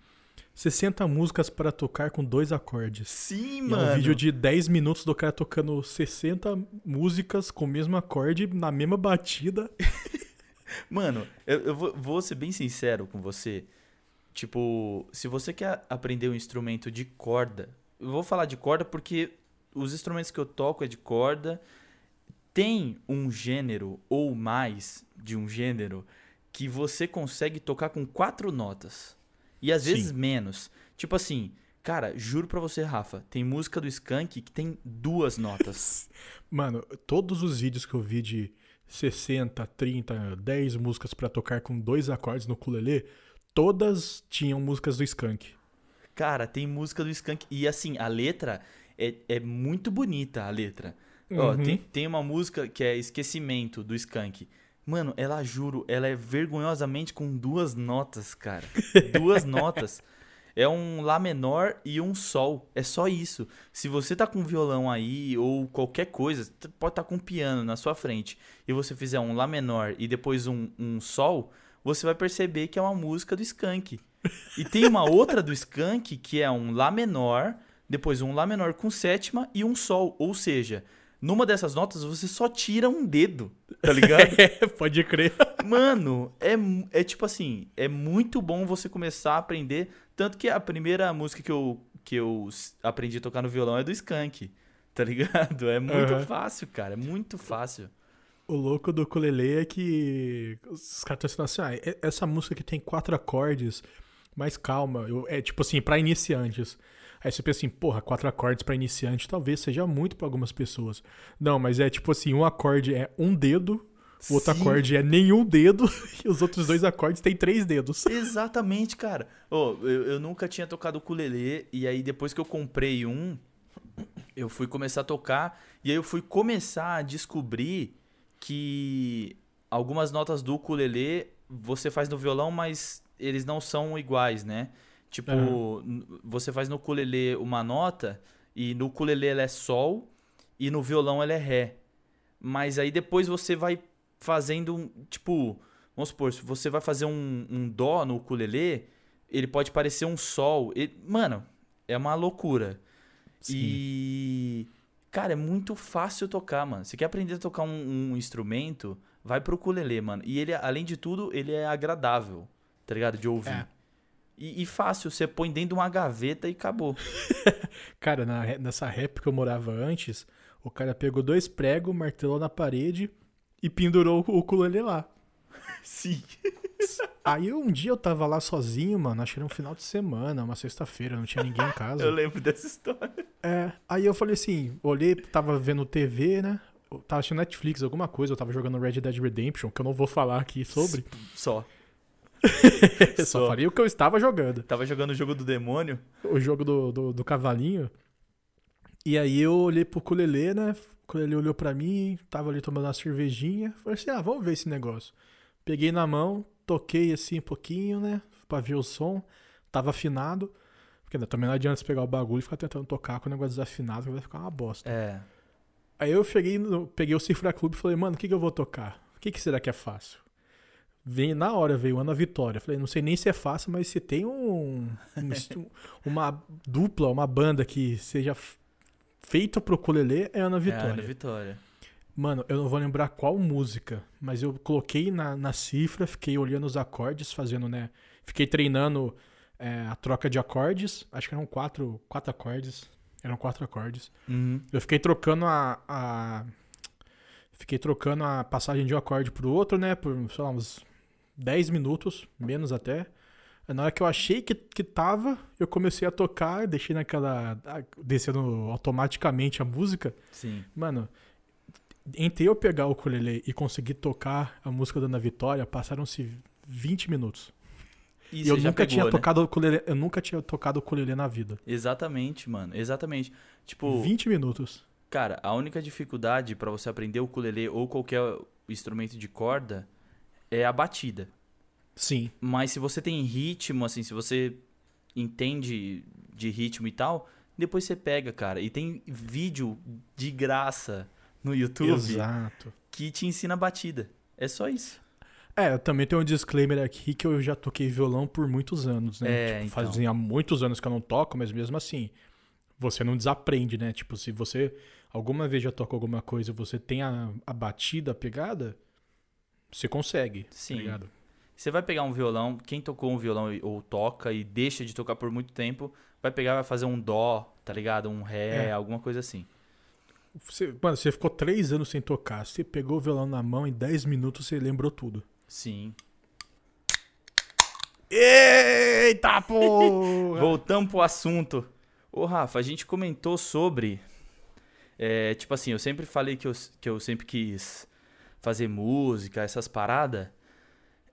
[SPEAKER 1] 60 músicas para tocar com dois acordes.
[SPEAKER 2] Sim,
[SPEAKER 1] E
[SPEAKER 2] mano.
[SPEAKER 1] é um vídeo de 10 minutos do cara tocando 60 músicas com o mesmo acorde, na mesma batida.
[SPEAKER 2] Mano, eu, eu vou, vou ser bem sincero com você. Tipo, se você quer aprender um instrumento de corda, eu vou falar de corda porque os instrumentos que eu toco é de corda. Tem um gênero ou mais de um gênero que você consegue tocar com quatro notas. E às vezes
[SPEAKER 1] Sim.
[SPEAKER 2] menos. Tipo assim, cara, juro pra você, Rafa, tem música do Skank que tem duas notas.
[SPEAKER 1] Mano, todos os vídeos que eu vi de 60, 30, 10 músicas pra tocar com dois acordes no ukulele, todas tinham músicas do Skank.
[SPEAKER 2] Cara, tem música do Skank. E assim, a letra é, é muito bonita, a letra. Ó,
[SPEAKER 1] Uhum.
[SPEAKER 2] tem, tem uma música que é Esquecimento, do Skank. Mano, ela, juro, ela é vergonhosamente com duas notas, cara. duas notas. É um Lá menor e um Sol. É só isso. Se você tá com um violão aí, ou qualquer coisa, pode estar com um piano na sua frente, e você fizer um Lá menor e depois um, um Sol, você vai perceber que é uma música do Skank. E tem uma outra do Skank que é um Lá menor, depois um Lá menor com sétima e um Sol. Ou seja, numa dessas notas você só tira um dedo, tá ligado?
[SPEAKER 1] É, pode crer.
[SPEAKER 2] Mano, é, é tipo assim, é muito bom você começar a aprender. Tanto que a primeira música que eu, que eu aprendi a tocar no violão é do Skank, tá ligado? É muito
[SPEAKER 1] Aham.
[SPEAKER 2] fácil, cara, é muito fácil.
[SPEAKER 1] O louco do ukulele é que os caras estão assim, ah, essa música que tem quatro acordes, mais calma, eu- é tipo assim, pra iniciantes. Aí você pensa assim, porra, quatro acordes pra iniciante talvez seja muito pra algumas pessoas. Não, mas é tipo assim, um acorde é um dedo, o outro
[SPEAKER 2] Sim.
[SPEAKER 1] acorde é nenhum dedo, e os outros dois acordes têm três dedos.
[SPEAKER 2] Exatamente, cara. Ô, eu, eu nunca tinha tocado ukulele e aí depois que eu comprei um, eu fui começar a tocar e aí eu fui começar a descobrir que algumas notas do ukulele você faz no violão, mas eles não são iguais, né? Tipo, n- você faz no ukulele uma nota e no ukulele ela é sol e no violão ela é ré. Mas aí depois você vai fazendo, um- tipo, vamos supor, se você vai fazer um, um dó no ukulele, ele pode parecer um sol. E- mano, é uma loucura. E, cara, é muito fácil tocar, mano. Você quer aprender a tocar um, um instrumento, vai pro ukulele, mano. E ele, além de tudo, ele é agradável, tá ligado? De ouvir.
[SPEAKER 1] É.
[SPEAKER 2] E, e fácil, você põe dentro de uma gaveta e acabou.
[SPEAKER 1] Cara, na nessa rap que eu morava antes, o cara pegou dois pregos, martelou na parede e pendurou o ukulele lá.
[SPEAKER 2] Sim.
[SPEAKER 1] Aí um dia eu tava lá sozinho, mano, acho que era um final de semana, uma sexta-feira, não tinha ninguém em casa.
[SPEAKER 2] Eu lembro dessa história.
[SPEAKER 1] É, aí eu falei assim, olhei, tava vendo TV, né? eu Tava assistindo Netflix, alguma coisa, eu tava jogando Red Dead Redemption, que eu não vou falar aqui sobre.
[SPEAKER 2] Só.
[SPEAKER 1] Só falei o que eu estava jogando.
[SPEAKER 2] Tava jogando o jogo do demônio.
[SPEAKER 1] O jogo do, do, do cavalinho. E aí eu olhei pro ukulele, né? O ukulele olhou pra mim, tava ali tomando uma cervejinha. Falei assim, ah, vamos ver esse negócio. Peguei na mão, toquei assim um pouquinho, né? Pra ver o som. Tava afinado. Porque né, também não adianta você pegar o bagulho e ficar tentando tocar com o negócio desafinado, que vai ficar uma bosta.
[SPEAKER 2] É.
[SPEAKER 1] Aí eu cheguei, peguei o Cifra Clube e falei, mano, o que, que eu vou tocar? O que, que será que é fácil? Vem, na hora veio Ana Vitória. Falei, não sei nem se é fácil, mas se tem um, um uma dupla, uma banda que seja feita pro ukulele, é Ana
[SPEAKER 2] É
[SPEAKER 1] Vitória.
[SPEAKER 2] Ana Vitória.
[SPEAKER 1] Mano, eu não vou lembrar qual música, mas eu coloquei na, na cifra, fiquei olhando os acordes, fazendo, né? Fiquei treinando é, a troca de acordes. Acho que eram quatro, quatro acordes. Eram quatro acordes.
[SPEAKER 2] Uhum.
[SPEAKER 1] Eu fiquei trocando a, a- Fiquei trocando a passagem de um acorde pro outro, né? Por, sei lá, uns 10 minutos, menos até. Na hora que eu achei que, que tava, eu comecei a tocar, deixei naquela. descendo automaticamente a música.
[SPEAKER 2] Sim.
[SPEAKER 1] Mano, entre eu pegar o ukulele e conseguir tocar a música da Ana Vitória, passaram-se 20 minutos.
[SPEAKER 2] E,
[SPEAKER 1] E eu nunca
[SPEAKER 2] pegou,
[SPEAKER 1] tinha
[SPEAKER 2] né?
[SPEAKER 1] tocado o ukulele, eu nunca tinha tocado o ukulele na vida.
[SPEAKER 2] Exatamente, mano. Exatamente. Tipo,
[SPEAKER 1] 20 minutos.
[SPEAKER 2] cara, a única dificuldade pra você aprender o ukulele ou qualquer instrumento de corda é a batida.
[SPEAKER 1] Sim.
[SPEAKER 2] Mas se você tem ritmo, assim, se você entende de ritmo e tal, depois você pega, cara. E tem vídeo de graça no YouTube
[SPEAKER 1] Exato.
[SPEAKER 2] que te ensina a batida. É só isso.
[SPEAKER 1] É, eu também tenho um disclaimer aqui que eu já toquei violão por muitos anos, né?
[SPEAKER 2] É,
[SPEAKER 1] Tipo,
[SPEAKER 2] então.
[SPEAKER 1] Fazia muitos anos que eu não toco, mas mesmo assim, você não desaprende, né? Tipo, se você alguma vez já tocou alguma coisa e você tem a, a batida, a pegada, você consegue,
[SPEAKER 2] Sim.
[SPEAKER 1] tá?
[SPEAKER 2] Você vai pegar um violão, quem tocou um violão ou toca e deixa de tocar por muito tempo, vai pegar vai fazer um dó, tá ligado? Um ré,
[SPEAKER 1] É.
[SPEAKER 2] alguma coisa assim.
[SPEAKER 1] Você, mano, você ficou três anos sem tocar. Você pegou o violão na mão, em 10 minutos você lembrou tudo.
[SPEAKER 2] Sim.
[SPEAKER 1] Eita porra!
[SPEAKER 2] Voltamos pro assunto. Ô, Rafa, a gente comentou sobre. é, tipo assim, eu sempre falei que eu, que eu sempre quis fazer música, essas paradas.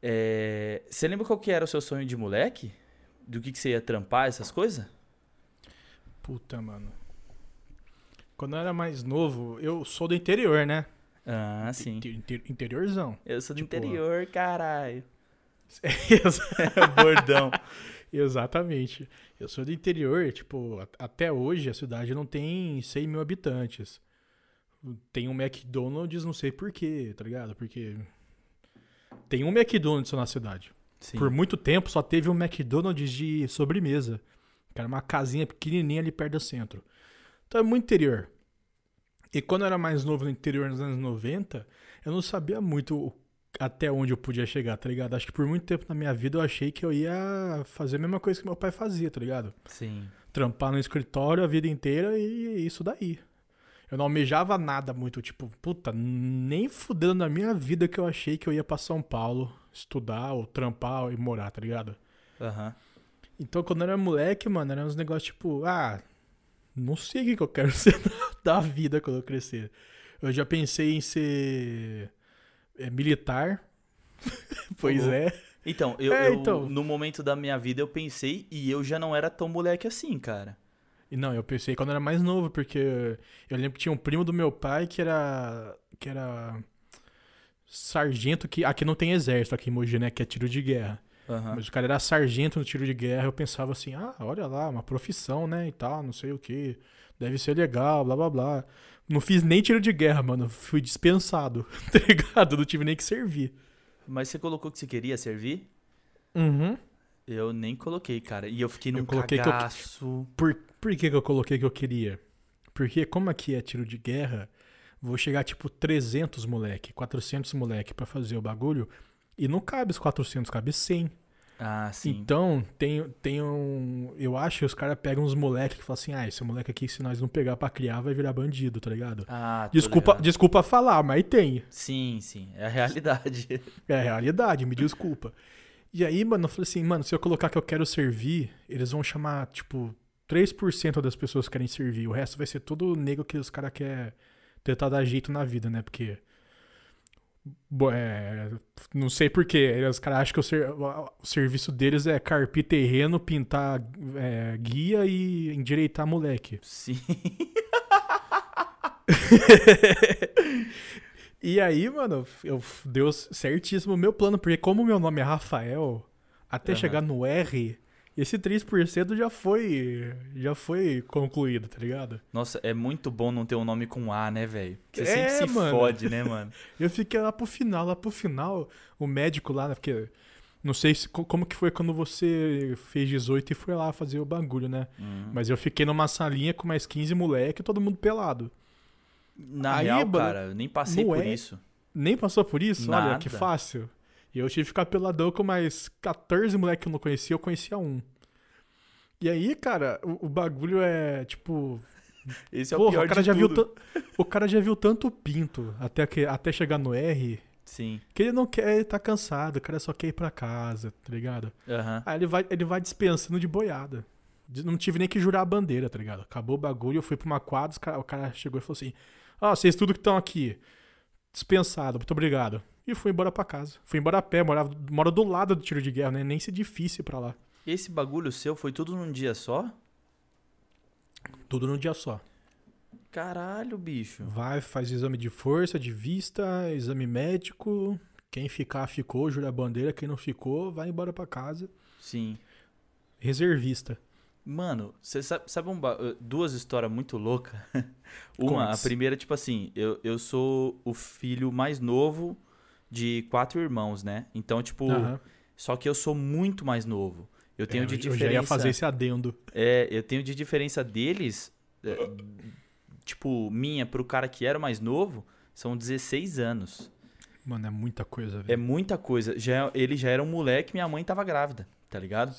[SPEAKER 2] É, você lembra qual que era o seu sonho de moleque? Do que, que você ia trampar, essas coisas?
[SPEAKER 1] Puta, mano. Quando eu era mais novo, eu sou do interior, né?
[SPEAKER 2] Ah, sim.
[SPEAKER 1] Inter- inter- interiorzão.
[SPEAKER 2] Eu sou do
[SPEAKER 1] Tipo,
[SPEAKER 2] interior, caralho. Bordão.
[SPEAKER 1] Exatamente. Eu sou do interior, tipo, até hoje a cidade não tem 100 mil habitantes. Tem um McDonald's, não sei porquê, tá ligado? Porque tem um McDonald's só na cidade.
[SPEAKER 2] Sim.
[SPEAKER 1] Por muito tempo só teve um McDonald's de sobremesa. Que era uma casinha pequenininha ali perto do centro. Então é muito interior. E quando eu era mais novo no interior nos anos 90, eu não sabia muito até onde eu podia chegar, tá ligado? Acho que por muito tempo na minha vida eu achei que eu ia fazer a mesma coisa que meu pai fazia, tá ligado?
[SPEAKER 2] Sim.
[SPEAKER 1] Trampar no escritório a vida inteira e isso daí. Eu não almejava nada muito, tipo, puta, nem fudendo na minha vida que eu achei que eu ia pra São Paulo estudar ou trampar e morar, tá ligado?
[SPEAKER 2] Aham.
[SPEAKER 1] Então, quando eu era moleque, mano, era uns negócios tipo, ah, não sei o que, que eu quero ser da vida quando eu crescer. Eu já pensei em ser é, militar. pois
[SPEAKER 2] Uhum.
[SPEAKER 1] é.
[SPEAKER 2] Então, eu,
[SPEAKER 1] É,
[SPEAKER 2] eu-
[SPEAKER 1] então.
[SPEAKER 2] no momento da minha vida eu pensei e eu já não era tão moleque assim, cara.
[SPEAKER 1] E não, eu pensei quando eu era mais novo, porque eu lembro que tinha um primo do meu pai que era. que era. sargento que. Aqui não tem exército, aqui em Mogi, né? Que é tiro de guerra.
[SPEAKER 2] Aham.
[SPEAKER 1] Mas o cara era sargento no tiro de guerra, eu pensava assim, ah, olha lá, uma profissão, né, e tal, não sei o que, deve ser legal, blá blá blá. Não fiz nem tiro de guerra, mano, fui dispensado, tá ligado? Não tive nem que servir.
[SPEAKER 2] Mas você colocou que você queria servir?
[SPEAKER 1] Uhum.
[SPEAKER 2] Eu nem coloquei, cara. E eu fiquei num
[SPEAKER 1] Eu coloquei que eu-
[SPEAKER 2] cagaço.
[SPEAKER 1] Por, por que que eu coloquei que eu queria? Porque como aqui é tiro de guerra, vou chegar tipo 300 moleque, 400 moleque pra fazer o bagulho, e não cabe os 400, cabe 100.
[SPEAKER 2] Ah, sim.
[SPEAKER 1] Então, tem, tem um. Eu acho que os caras pegam uns moleques que falam assim: ah, esse moleque aqui, se nós não pegar pra criar, vai virar bandido, tá ligado?
[SPEAKER 2] Ah,
[SPEAKER 1] Desculpa,
[SPEAKER 2] ligado.
[SPEAKER 1] desculpa falar, mas tem.
[SPEAKER 2] Sim, sim. É a realidade.
[SPEAKER 1] É a realidade, me desculpa. E aí, mano, eu falei assim: mano, se eu colocar que eu quero servir, eles vão chamar, tipo, 3% das pessoas que querem servir. O resto vai ser tudo nego que os caras querem tentar dar jeito na vida, né? Porque. É, não sei porquê. Os caras acham que o, ser- o serviço deles é carpir terreno, pintar é, guia e endireitar moleque.
[SPEAKER 2] Sim.
[SPEAKER 1] E aí, mano, eu deu certíssimo o meu plano, porque como meu nome é Rafael, até
[SPEAKER 2] Aham.
[SPEAKER 1] chegar no R, esse 3% já foi já foi concluído, tá ligado?
[SPEAKER 2] Nossa, é muito bom não ter um nome com A, né, velho? Você
[SPEAKER 1] É,
[SPEAKER 2] sempre se
[SPEAKER 1] mano.
[SPEAKER 2] fode, né, mano?
[SPEAKER 1] Eu fiquei lá pro final, lá pro final, o médico lá, né, porque não sei se, co- como que foi quando você fez 18 e foi lá fazer o bagulho, né?
[SPEAKER 2] Hum.
[SPEAKER 1] Mas eu fiquei numa salinha com mais 15 moleque, todo mundo pelado.
[SPEAKER 2] Na
[SPEAKER 1] Aí,
[SPEAKER 2] real,
[SPEAKER 1] mano,
[SPEAKER 2] cara, eu nem passei por
[SPEAKER 1] é-
[SPEAKER 2] isso.
[SPEAKER 1] Nem passou por isso? Olha, que
[SPEAKER 2] Nada.
[SPEAKER 1] fácil. E eu tive que ficar peladão com mais 14 moleques que eu não conhecia, eu conhecia um. E aí, cara, o, o bagulho é tipo.
[SPEAKER 2] Esse é o
[SPEAKER 1] porra,
[SPEAKER 2] pior
[SPEAKER 1] o cara já viu
[SPEAKER 2] tudo.
[SPEAKER 1] tan- O cara já viu tanto pinto até, que, até chegar no R
[SPEAKER 2] Sim.
[SPEAKER 1] que ele não quer, ele tá cansado, o cara só quer ir pra casa, tá ligado?
[SPEAKER 2] Aham.
[SPEAKER 1] Aí ele vai, ele vai dispensando de boiada. Não tive nem que jurar a bandeira, tá ligado? Acabou o bagulho, eu fui pra uma quadra, cara- o cara chegou e falou assim: Ó, vocês tudo que estão aqui, dispensado, muito obrigado. E fui embora pra casa. Fui embora a pé, morava, mora do lado do tiro de guerra, né? Nem se difícil pra lá.
[SPEAKER 2] Esse bagulho seu foi tudo num dia só?
[SPEAKER 1] Tudo num dia só.
[SPEAKER 2] Caralho, bicho.
[SPEAKER 1] Vai, faz exame de força, de vista, exame médico. Quem ficar, ficou, jura a bandeira. Quem não ficou, vai embora pra casa.
[SPEAKER 2] Sim.
[SPEAKER 1] Reservista.
[SPEAKER 2] Mano, você sabe, sabe um uh, duas histórias muito loucas? Uma, a
[SPEAKER 1] Conte.
[SPEAKER 2] primeira, tipo assim, eu, eu sou o filho mais novo de quatro irmãos, né? Então, tipo,
[SPEAKER 1] Aham.
[SPEAKER 2] só que eu sou muito mais novo. Eu tenho
[SPEAKER 1] É,
[SPEAKER 2] de
[SPEAKER 1] eu
[SPEAKER 2] diferença.
[SPEAKER 1] já ia fazer esse adendo.
[SPEAKER 2] É, eu tenho de diferença deles, é, tipo, minha pro cara que era mais novo, são 16 anos.
[SPEAKER 1] Mano, é muita coisa,
[SPEAKER 2] É
[SPEAKER 1] velho.
[SPEAKER 2] muita coisa. Já, ele já era um moleque, minha mãe tava grávida, tá ligado?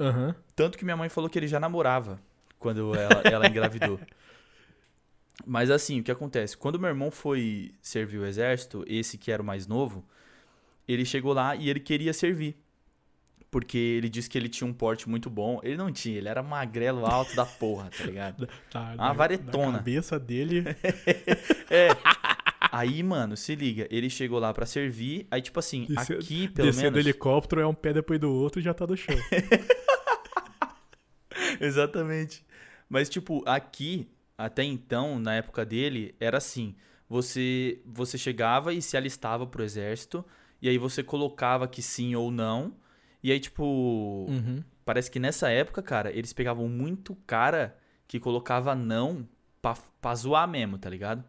[SPEAKER 1] Aham.
[SPEAKER 2] Tanto que minha mãe falou que ele já namorava quando ela, ela engravidou. Mas assim, o que acontece? Quando meu irmão foi servir o exército, esse que era o mais novo, ele chegou lá e ele queria servir. Porque ele disse que ele tinha um porte muito bom. Ele não tinha, ele era magrelo alto da porra, tá ligado?
[SPEAKER 1] Tá,
[SPEAKER 2] Uma varetona.
[SPEAKER 1] Na cabeça dele.
[SPEAKER 2] É. Aí, mano, se liga, ele chegou lá pra servir, aí tipo assim,
[SPEAKER 1] Descer-
[SPEAKER 2] aqui pelo
[SPEAKER 1] descer do
[SPEAKER 2] menos...
[SPEAKER 1] helicóptero é um pé depois do outro e já tá no chão.
[SPEAKER 2] Exatamente. Mas, tipo, aqui, até então, na época dele, era assim: você, você chegava e se alistava pro exército, e aí você colocava que sim ou não. E aí, tipo,
[SPEAKER 1] Uhum.
[SPEAKER 2] parece que nessa época, cara, eles pegavam muito cara que colocava não pra, pra zoar mesmo, tá ligado?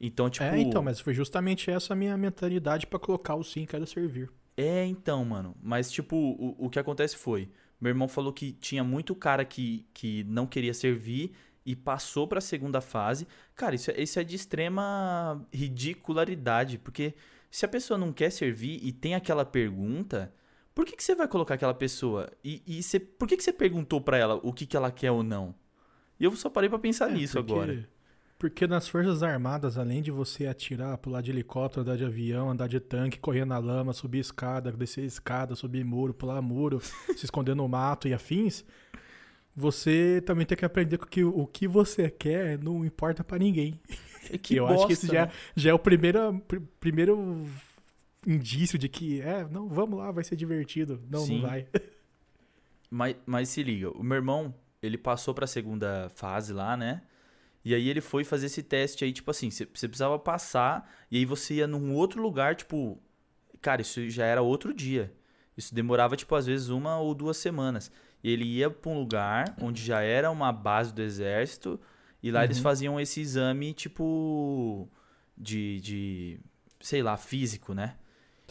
[SPEAKER 2] Então, tipo.
[SPEAKER 1] É, então, mas foi justamente essa a minha mentalidade pra colocar o sim, quero servir.
[SPEAKER 2] É, então, mano. Mas, tipo, o, o que acontece foi: meu irmão falou que tinha muito cara que, que não queria servir e passou pra segunda fase. Cara, isso, é- isso é de extrema ridicularidade, porque se a pessoa não quer servir e tem aquela pergunta, por que, que você vai colocar aquela pessoa? E, e você, por que, que você perguntou pra ela o que, que ela quer ou não? E eu só parei pra pensar
[SPEAKER 1] É,
[SPEAKER 2] nisso
[SPEAKER 1] porque-
[SPEAKER 2] agora.
[SPEAKER 1] Porque nas Forças Armadas, além de você atirar, pular de helicóptero, andar de avião, andar de tanque, correr na lama, subir escada, descer escada, subir muro, pular muro, se esconder no mato e afins, você também tem que aprender que o que você quer não importa pra ninguém.
[SPEAKER 2] Que
[SPEAKER 1] eu acho que
[SPEAKER 2] bosta,
[SPEAKER 1] esse já,
[SPEAKER 2] né?
[SPEAKER 1] já é o primeiro, pr- primeiro indício de que, é, não, vamos lá, vai ser divertido. Não,
[SPEAKER 2] Sim.
[SPEAKER 1] não vai.
[SPEAKER 2] Mas, mas se liga, o meu irmão, ele passou pra segunda fase lá, né? E aí ele foi fazer esse teste aí, tipo assim, você precisava passar, e aí você ia num outro lugar, tipo. Cara, isso já era outro dia. Isso demorava, tipo, às vezes uma ou duas semanas. E ele ia pra um lugar onde já era uma base do exército, e lá eles
[SPEAKER 1] Uhum.
[SPEAKER 2] faziam esse exame, tipo. De. de sei lá, físico, né?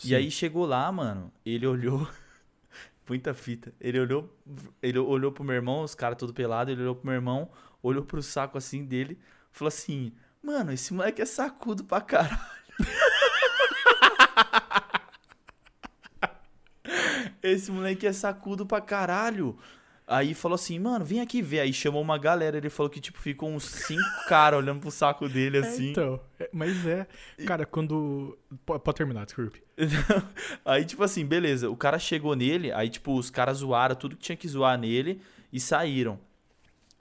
[SPEAKER 2] E
[SPEAKER 1] Sim.
[SPEAKER 2] aí chegou lá, mano, ele olhou. Muita fita. Ele olhou, ele olhou pro meu irmão, os caras todo pelado, ele olhou pro meu irmão, olhou pro saco assim dele, falou assim: "Mano, esse moleque é sacudo pra caralho". esse moleque é sacudo pra caralho. Aí falou assim, mano, vem aqui ver. Aí chamou uma galera. Ele falou que, tipo, ficou uns cinco caras olhando pro saco dele
[SPEAKER 1] É,
[SPEAKER 2] assim.
[SPEAKER 1] então, é, mas é. Cara, quando. po- Pode terminar, desculpe.
[SPEAKER 2] aí, tipo assim, beleza. O cara chegou nele, aí, tipo, os caras zoaram tudo que tinha que zoar nele e saíram.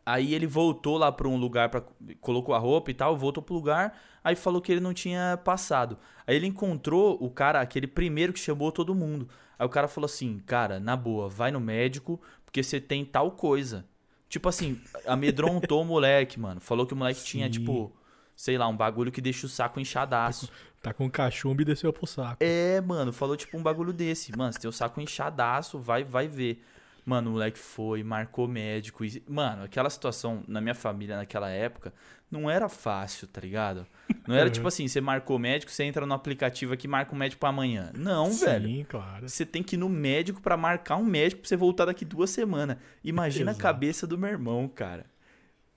[SPEAKER 2] Aí ele voltou lá pra um lugar, pra, colocou a roupa e tal, voltou pro lugar, aí falou que ele não tinha passado. Aí ele encontrou o cara, aquele primeiro que chamou todo mundo. Aí o cara falou assim, cara, na boa, vai no médico, porque você tem tal coisa. Tipo assim, amedrontou o moleque, mano. Falou que o moleque tinha,
[SPEAKER 1] Sim.
[SPEAKER 2] tipo, sei lá, um bagulho que deixa o saco inchadaço.
[SPEAKER 1] Tá com cachumba e desceu pro saco.
[SPEAKER 2] É, mano, falou tipo um bagulho desse. Mano, você tem o saco inchadaço, vai, vai ver. Mano, o moleque foi, marcou médico. E, mano, aquela situação na minha família naquela época não era fácil, tá ligado? Não era
[SPEAKER 1] Uhum.
[SPEAKER 2] tipo assim, você marcou médico, você entra no aplicativo aqui e marca um médico pra amanhã. Não,
[SPEAKER 1] Sim,
[SPEAKER 2] velho.
[SPEAKER 1] claro.
[SPEAKER 2] Você tem que ir no médico pra marcar um médico pra você voltar daqui duas semanas. Imagina
[SPEAKER 1] Exato.
[SPEAKER 2] a cabeça do meu irmão, cara.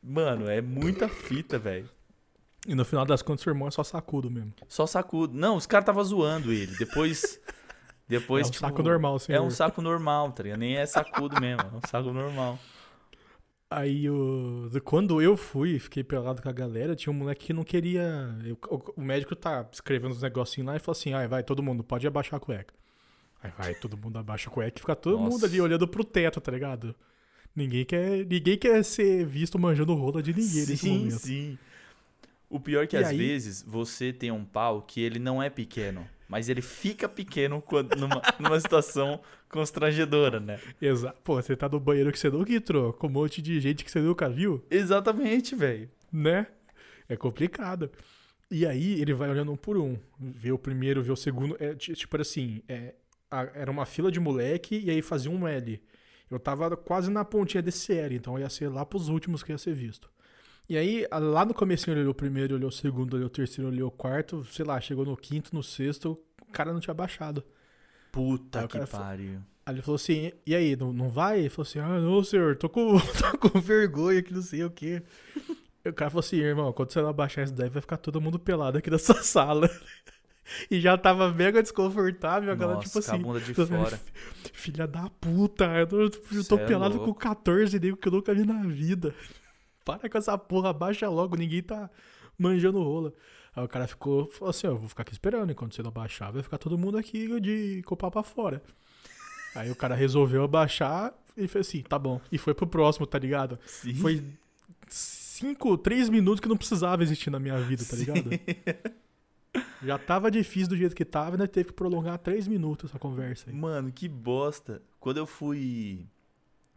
[SPEAKER 2] Mano, é muita fita, velho.
[SPEAKER 1] E no final das contas, seu irmão é só sacudo mesmo.
[SPEAKER 2] Só sacudo. Não, os caras tava zoando ele. Depois. Depois,
[SPEAKER 1] é um
[SPEAKER 2] tipo,
[SPEAKER 1] saco normal, senhor.
[SPEAKER 2] É um saco normal, tá ligado? Nem é sacudo mesmo, é um saco normal.
[SPEAKER 1] Aí, o... quando eu fui, fiquei pelado com a galera, tinha um moleque que não queria... o- médico tá escrevendo uns negocinhos lá e falou assim, ai, vai, todo mundo, pode abaixar a cueca. Aí vai, todo mundo abaixa a cueca e fica todo
[SPEAKER 2] Nossa.
[SPEAKER 1] mundo ali olhando pro teto, tá ligado? Ninguém quer, ninguém quer ser visto manjando rola de ninguém nesse
[SPEAKER 2] sim,
[SPEAKER 1] momento.
[SPEAKER 2] sim. O pior é que
[SPEAKER 1] E
[SPEAKER 2] às
[SPEAKER 1] aí-
[SPEAKER 2] vezes você tem um pau que ele não é pequeno, mas ele fica pequeno quando, numa, numa situação constrangedora, né?
[SPEAKER 1] Exato. Pô, você tá no banheiro que você nunca entrou, com um monte de gente que você nunca viu,
[SPEAKER 2] Exatamente, velho.
[SPEAKER 1] né? É complicado. E aí ele vai olhando um por um. Vê o primeiro, vê o segundo. É, ti- tipo assim, é, a- era uma fila de moleque e aí fazia um L. Eu tava quase na pontinha desse L, então ia ser lá pros últimos que ia ser visto. E aí, lá no comecinho ele olhou o primeiro, olhou o segundo, olhou o terceiro, olhou o quarto, sei lá, chegou no quinto, no sexto, o cara não tinha baixado.
[SPEAKER 2] Puta que pariu.
[SPEAKER 1] Aí ele falou assim, e aí, não, não vai? Ele falou assim, ah, não, senhor, tô com, tô com vergonha que não sei o quê. E o cara falou assim, irmão, quando você não abaixar isso daí, vai ficar todo mundo pelado aqui nessa sala. E já tava mega desconfortável, a galera, tipo
[SPEAKER 2] com a
[SPEAKER 1] assim.
[SPEAKER 2] bunda de fora.
[SPEAKER 1] Filha da puta, eu tô, eu tô
[SPEAKER 2] é
[SPEAKER 1] pelado
[SPEAKER 2] louco.
[SPEAKER 1] com 14 nego que eu nunca vi na vida. Para com essa porra, baixa logo, ninguém tá manjando rola. Aí o cara ficou, falou assim, ó, eu vou ficar aqui esperando, enquanto você não abaixar, vai ficar todo mundo aqui de pau pra fora. Aí o cara resolveu abaixar e fez assim, tá bom. E foi pro próximo, tá ligado?
[SPEAKER 2] Sim.
[SPEAKER 1] Foi cinco, três minutos que não precisava existir na minha vida, tá ligado? Já tava difícil do jeito que tava, ainda teve que prolongar três minutos essa conversa aí.
[SPEAKER 2] Mano, que bosta. Quando eu fui.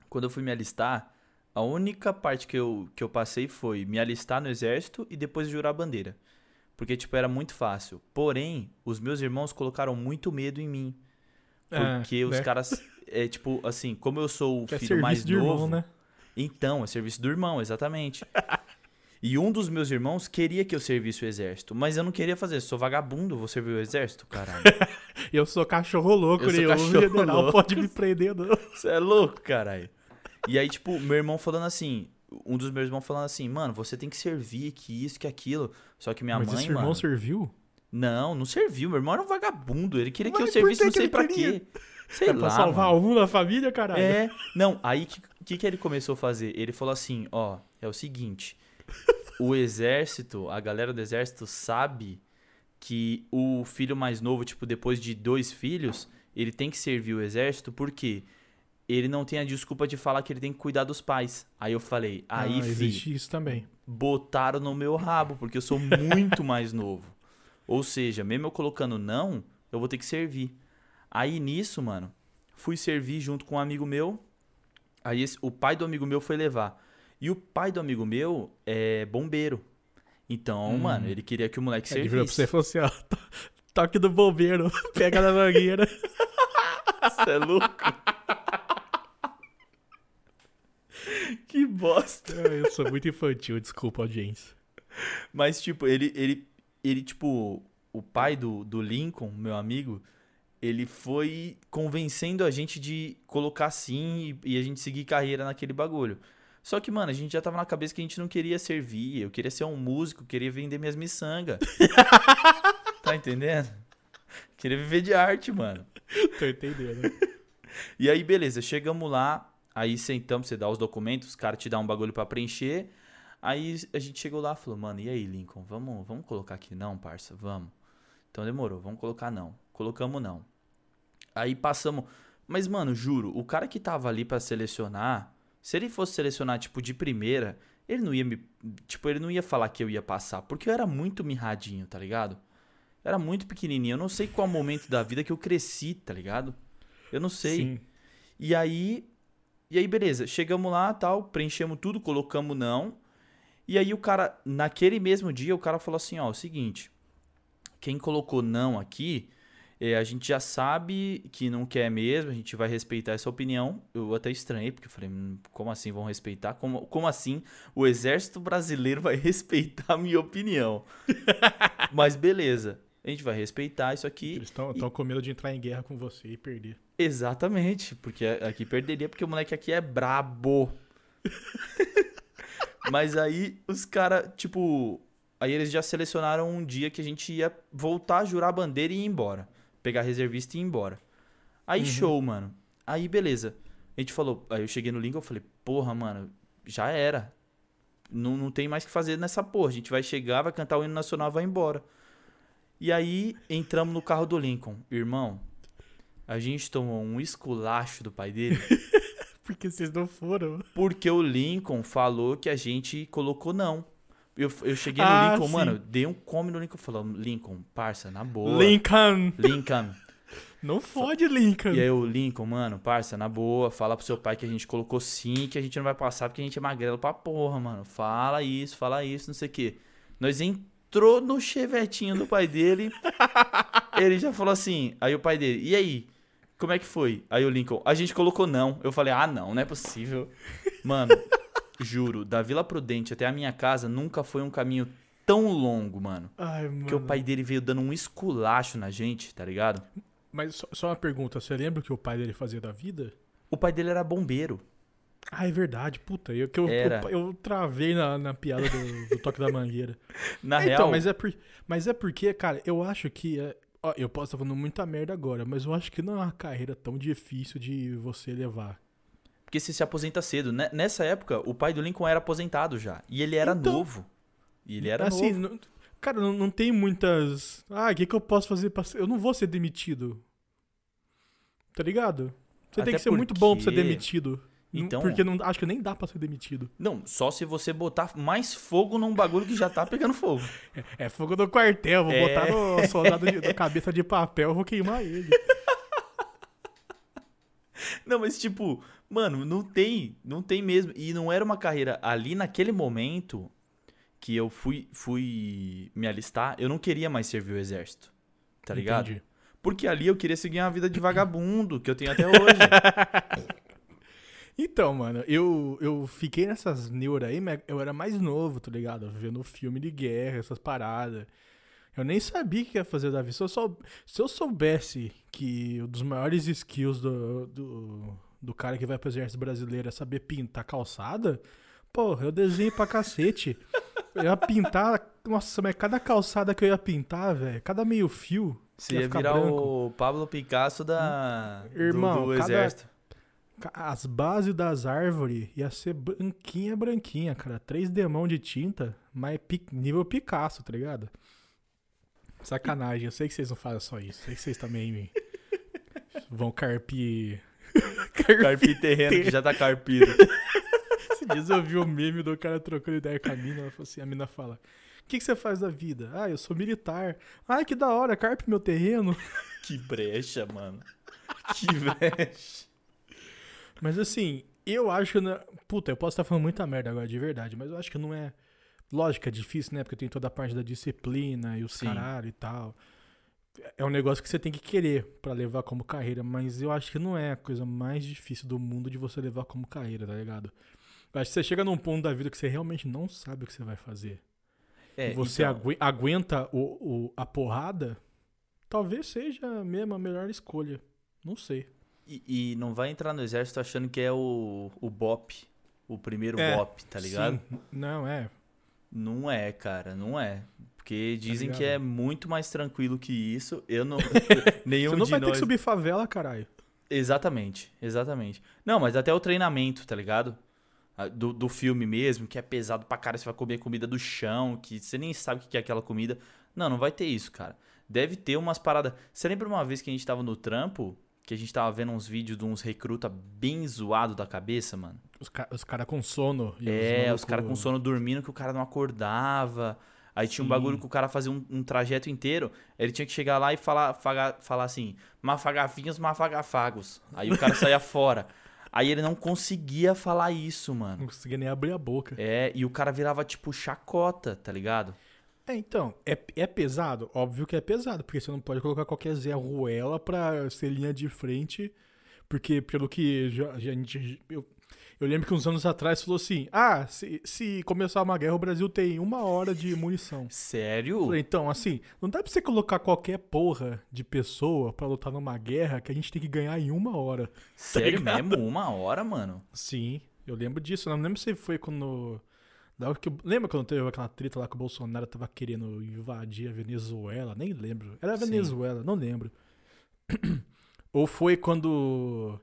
[SPEAKER 2] Quando eu fui me alistar, a única parte que eu, que eu passei foi me alistar no exército e depois jurar a bandeira. Porque, tipo, era muito fácil. Porém, os meus irmãos colocaram muito medo em mim. Porque
[SPEAKER 1] É,
[SPEAKER 2] os
[SPEAKER 1] né?
[SPEAKER 2] caras. É tipo, assim, como eu sou o
[SPEAKER 1] Que é
[SPEAKER 2] filho
[SPEAKER 1] serviço
[SPEAKER 2] mais
[SPEAKER 1] de
[SPEAKER 2] novo.
[SPEAKER 1] irmão, né?
[SPEAKER 2] Então, é serviço do irmão, exatamente. e um dos meus irmãos queria que eu servisse o exército, mas eu não queria fazer. Sou vagabundo, vou servir o exército, caralho.
[SPEAKER 1] Eu sou cachorro louco,
[SPEAKER 2] Eu sou
[SPEAKER 1] né?
[SPEAKER 2] cachorro
[SPEAKER 1] o general
[SPEAKER 2] louco.
[SPEAKER 1] pode me prender, não.
[SPEAKER 2] Você é louco, caralho. E aí, tipo, meu irmão falando assim. Um dos meus irmãos falando assim, mano, você tem que servir, que isso, que aquilo. Só que minha
[SPEAKER 1] Mas
[SPEAKER 2] mãe,
[SPEAKER 1] esse irmão
[SPEAKER 2] mano.
[SPEAKER 1] serviu?
[SPEAKER 2] Não, não serviu. Meu irmão era um vagabundo. Ele queria que
[SPEAKER 1] Mas
[SPEAKER 2] eu
[SPEAKER 1] por
[SPEAKER 2] servisse
[SPEAKER 1] que
[SPEAKER 2] não
[SPEAKER 1] que
[SPEAKER 2] sei pra
[SPEAKER 1] queria?
[SPEAKER 2] quê. Sei
[SPEAKER 1] é
[SPEAKER 2] lá.
[SPEAKER 1] pra salvar
[SPEAKER 2] mano.
[SPEAKER 1] um na família, caralho?
[SPEAKER 2] É, não, aí o que, que, que ele começou a fazer? Ele falou assim, ó, é o seguinte, o exército, a galera do exército sabe que o filho mais novo, tipo, depois de dois filhos, ele tem que servir o exército porque ele não tem a desculpa de falar que ele tem que cuidar dos pais. Aí eu falei, aí,
[SPEAKER 1] ah, existe isso também.
[SPEAKER 2] botaram no meu rabo, porque eu sou muito mais novo. Ou seja, mesmo eu colocando não, eu vou ter que servir. Aí nisso, mano, fui servir junto com um amigo meu. Aí esse- o pai do amigo meu foi levar. E o pai do amigo meu é bombeiro. Então, mano, ele queria que o moleque
[SPEAKER 1] Ele virou pra você e
[SPEAKER 2] servisse.
[SPEAKER 1] falou assim, ó, to- toque do bombeiro, pega na mangueira.
[SPEAKER 2] Você é louco? que bosta.
[SPEAKER 1] Ah, Eu sou muito infantil, desculpa, audiência.
[SPEAKER 2] Mas, tipo, ele, ele, ele tipo, o pai do, do Lincoln, meu amigo, ele foi convencendo a gente de colocar sim e, e a gente seguir carreira naquele bagulho. Só que, mano, a gente já tava na cabeça que a gente não queria servir, eu queria ser um músico, queria vender minhas miçangas. tá entendendo? Queria viver de arte, mano.
[SPEAKER 1] Tô entendendo.
[SPEAKER 2] E aí, beleza, chegamos lá, aí sentamos, você dá os documentos, os caras te dão um bagulho pra preencher. Aí a gente chegou lá e falou, mano, e aí, Lincoln, vamos, vamos colocar aqui não, parça? Vamos. Então demorou, vamos colocar não. Colocamos não. Aí passamos. Mas, mano, juro, o cara que tava ali pra selecionar, se ele fosse selecionar, tipo, de primeira, ele não ia me. Tipo, ele não ia falar que eu ia passar, porque eu era muito mirradinho, tá ligado? Eu era muito pequenininho. Eu não sei qual momento da vida que eu cresci, tá ligado? Eu não sei.
[SPEAKER 1] Sim.
[SPEAKER 2] E aí, e aí beleza, chegamos lá, tal, preenchemos tudo, colocamos não. E aí o cara, naquele mesmo dia, o cara falou assim, ó, o seguinte, quem colocou não aqui, é, a gente já sabe que não quer mesmo, a gente vai respeitar essa opinião. Eu até estranhei, porque eu falei, "Hum, como assim vão respeitar? Como, como assim o exército brasileiro vai respeitar a minha opinião? Mas beleza, a gente vai respeitar isso aqui.
[SPEAKER 1] Eles estão com medo de entrar em guerra com você e perder.
[SPEAKER 2] Exatamente, porque aqui perderia, porque o moleque aqui é brabo. Mas aí os caras, tipo. Aí eles já selecionaram um dia que a gente ia voltar a jurar a bandeira e ir embora. Pegar reservista e ir embora. Aí show, mano. Aí beleza. A gente falou. Aí eu cheguei no Lincoln e falei, porra, mano, já era. Não, não tem mais o que fazer nessa porra. A gente vai chegar, vai cantar o hino nacional e vai embora. E aí entramos no carro do Lincoln. Irmão, a gente tomou um esculacho do pai dele.
[SPEAKER 1] Porque vocês não foram.
[SPEAKER 2] Porque o Lincoln falou que a gente colocou não. Eu, eu cheguei no
[SPEAKER 1] Ah,
[SPEAKER 2] Lincoln,
[SPEAKER 1] sim.
[SPEAKER 2] mano, dei um come no Lincoln falou, Lincoln, parça, na boa.
[SPEAKER 1] Lincoln!
[SPEAKER 2] Lincoln.
[SPEAKER 1] Não fode, Lincoln.
[SPEAKER 2] E aí o Lincoln, mano, parça, na boa, fala pro seu pai que a gente colocou sim, que a gente não vai passar porque a gente é magrelo pra porra, mano. Fala isso, fala isso, não sei o quê. Nós entrou no chevetinho do pai dele, ele já falou assim, aí o pai dele, e aí? Como é que foi? Aí o Lincoln, a gente colocou não. Eu falei, ah, não, não é possível. Mano, juro, da Vila Prudente até a minha casa nunca foi um caminho tão longo, mano.
[SPEAKER 1] Ai, mano.
[SPEAKER 2] Porque o pai dele veio dando um esculacho na gente, tá ligado?
[SPEAKER 1] Mas só, só uma pergunta, você lembra o que o pai dele fazia da vida?
[SPEAKER 2] O pai dele era bombeiro.
[SPEAKER 1] Ah, é verdade, puta. Eu, que eu, eu, eu travei na, na piada do, do toque da mangueira.
[SPEAKER 2] Na
[SPEAKER 1] É,
[SPEAKER 2] real,
[SPEAKER 1] Então, mas é, por, mas é porque, cara, eu acho que é, Ó, eu posso estar falando muita merda agora, mas eu acho que não é uma carreira tão difícil de você levar.
[SPEAKER 2] Porque você se aposenta cedo. Né? Nessa época, o pai do Lincoln era aposentado já. E ele era
[SPEAKER 1] Então-
[SPEAKER 2] novo. E ele era
[SPEAKER 1] assim,
[SPEAKER 2] novo.
[SPEAKER 1] não- cara, não, não tem muitas. Ah, o que, que eu posso fazer pra. Eu não vou ser demitido. Tá ligado? Você tem
[SPEAKER 2] Até
[SPEAKER 1] que ser muito bom pra ser
[SPEAKER 2] porque-
[SPEAKER 1] demitido.
[SPEAKER 2] Então-
[SPEAKER 1] Porque não, acho que nem dá pra ser demitido.
[SPEAKER 2] Não, só se você botar mais fogo num bagulho que já tá pegando fogo.
[SPEAKER 1] É fogo no quartel, vou
[SPEAKER 2] É.
[SPEAKER 1] botar no soldado de, na cabeça de papel, vou queimar ele.
[SPEAKER 2] Não, mas tipo, mano, não tem, não tem mesmo. E não era uma carreira ali naquele momento que eu fui, fui me alistar, eu não queria mais servir o exército. Tá ligado?
[SPEAKER 1] Entendi.
[SPEAKER 2] Porque ali eu queria seguir uma vida de vagabundo, que eu tenho até hoje.
[SPEAKER 1] Então, mano, eu, eu fiquei nessas neuras aí, mas eu era mais novo, tá ligado? Vendo filme de guerra, essas paradas. Eu nem sabia o que ia fazer da vida. Se eu, sou, se eu soubesse que um dos maiores skills do, do, do cara que vai pro exército brasileiro é saber pintar calçada, porra, eu desenho pra cacete. Eu ia pintar. Nossa, mas cada calçada que eu ia pintar, velho, cada meio fio.
[SPEAKER 2] Você
[SPEAKER 1] ia
[SPEAKER 2] ia virar
[SPEAKER 1] branco.
[SPEAKER 2] o Pablo Picasso da, do-
[SPEAKER 1] Irmão,
[SPEAKER 2] do,
[SPEAKER 1] cada-
[SPEAKER 2] exército.
[SPEAKER 1] As bases das árvores ia ser branquinha, branquinha, cara. Três demão de tinta, mas nível Picasso, tá ligado? Sacanagem, eu sei que vocês não fazem só isso. Sei que vocês também vão carpir.
[SPEAKER 2] Carpir terreno, que já tá carpido.
[SPEAKER 1] Esses dias eu vi o meme do cara trocando ideia com a mina. Ela falou assim, a mina fala: O que, que você faz da vida? Ah, eu sou militar. Ah, que da hora, carpe meu terreno.
[SPEAKER 2] que brecha, mano. Que brecha.
[SPEAKER 1] Mas assim, eu acho que. Não... Puta, eu posso estar falando muita merda agora, de verdade, mas eu acho que não é. Lógico, é difícil, né? Porque tem toda a parte da disciplina e
[SPEAKER 2] Sim.
[SPEAKER 1] caralho e tal. É um negócio que você tem que querer pra levar como carreira, mas eu acho que não é a coisa mais difícil do mundo de você levar como carreira, tá ligado? Eu acho que você chega num ponto da vida que você realmente não sabe o que você vai fazer.
[SPEAKER 2] É,
[SPEAKER 1] e você
[SPEAKER 2] então,
[SPEAKER 1] agui- aguenta o, o- a porrada, talvez seja mesmo a melhor escolha. Não sei.
[SPEAKER 2] E, e não vai entrar no exército achando que é o, o BOP. O primeiro
[SPEAKER 1] É,
[SPEAKER 2] BOP, tá ligado?
[SPEAKER 1] Sim. Não, é.
[SPEAKER 2] Não é, cara, não é. Porque dizem
[SPEAKER 1] ligado?
[SPEAKER 2] que é muito mais tranquilo que isso. Eu não. nenhum
[SPEAKER 1] Você não vai ter
[SPEAKER 2] nós.
[SPEAKER 1] que subir favela, caralho.
[SPEAKER 2] Exatamente, exatamente. Não, mas até o treinamento, tá ligado? Do, do filme mesmo, que é pesado pra cara, você vai comer comida do chão, que você nem sabe o que é aquela comida. Não, não vai ter isso, cara. Deve ter umas paradas. Você lembra uma vez que a gente tava no trampo, que a gente tava vendo uns vídeos de uns recruta bem zoado da cabeça, mano?
[SPEAKER 1] Os, ca os caras com sono.
[SPEAKER 2] É, os
[SPEAKER 1] maluco-
[SPEAKER 2] caras com sono dormindo que o cara não acordava. Aí tinha um
[SPEAKER 1] Sim.
[SPEAKER 2] bagulho que o cara fazia um, um trajeto inteiro. Ele tinha que chegar lá e falar, faga- falar assim: mafagafinhos, mafagafagos. Aí o cara saía fora. Aí ele não conseguia falar isso, mano.
[SPEAKER 1] Não conseguia nem abrir a boca.
[SPEAKER 2] É, e o cara virava tipo chacota, tá ligado?
[SPEAKER 1] É, então, é, é pesado? Óbvio que é pesado, porque você não pode colocar qualquer Zé Ruela pra ser linha de frente, porque pelo que já, já- a gente... Eu, eu lembro que uns anos atrás falou assim, ah, se, se começar uma guerra, o Brasil tem uma hora de munição.
[SPEAKER 2] Sério?
[SPEAKER 1] Falei, então, assim, não dá pra você colocar qualquer porra de pessoa pra lutar numa guerra que a gente tem que ganhar em uma hora.
[SPEAKER 2] Sério
[SPEAKER 1] ligado?
[SPEAKER 2] mesmo? Uma hora, mano?
[SPEAKER 1] Sim, eu lembro disso. Eu não lembro se foi quando. Que lembra quando teve aquela treta lá que o Bolsonaro tava querendo invadir a Venezuela? Nem lembro. Era a
[SPEAKER 2] Sim.
[SPEAKER 1] Venezuela, não lembro. Ou foi quando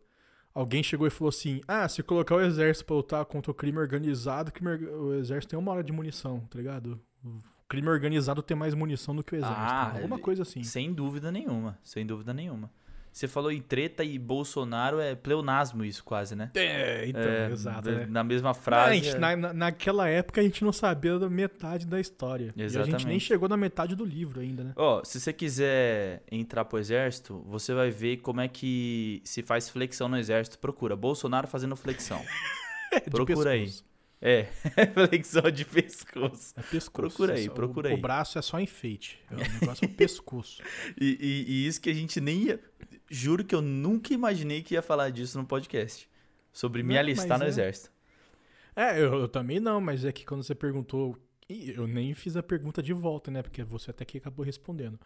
[SPEAKER 1] alguém chegou e falou assim: Ah, se colocar o exército pra lutar contra o crime organizado, o, exército tem uma hora de munição, tá ligado? O crime organizado tem mais munição do que o exército.
[SPEAKER 2] Ah,
[SPEAKER 1] Alguma coisa assim.
[SPEAKER 2] Sem dúvida nenhuma. Sem dúvida nenhuma. Você falou em treta e Bolsonaro é pleonasmo isso quase, né?
[SPEAKER 1] É, então,
[SPEAKER 2] É,
[SPEAKER 1] exato. né?
[SPEAKER 2] Na mesma frase.
[SPEAKER 1] gente-
[SPEAKER 2] é-
[SPEAKER 1] na- na- naquela época a gente não sabia da metade da história. E a gente nem
[SPEAKER 2] Exatamente.
[SPEAKER 1] chegou na metade do livro ainda, né?
[SPEAKER 2] Ó, se você quiser entrar pro exército, você vai ver como é que se faz flexão no exército. Procura Bolsonaro fazendo flexão.
[SPEAKER 1] É,
[SPEAKER 2] Procura aí.
[SPEAKER 1] pescoço.
[SPEAKER 2] É, flexão de pescoço.
[SPEAKER 1] É pescoço.
[SPEAKER 2] Procura aí,
[SPEAKER 1] É
[SPEAKER 2] procura
[SPEAKER 1] o,
[SPEAKER 2] aí.
[SPEAKER 1] O braço é só enfeite. É, o negócio é o pescoço.
[SPEAKER 2] E, e- e isso que a gente nem ia. Juro que eu nunca imaginei que ia falar disso no podcast. Sobre me
[SPEAKER 1] Não,
[SPEAKER 2] alistar
[SPEAKER 1] mas
[SPEAKER 2] no
[SPEAKER 1] é.
[SPEAKER 2] exército.
[SPEAKER 1] É, eu, eu também não, mas é que quando você perguntou. Eu nem fiz a pergunta de volta, né? Porque você até que acabou respondendo.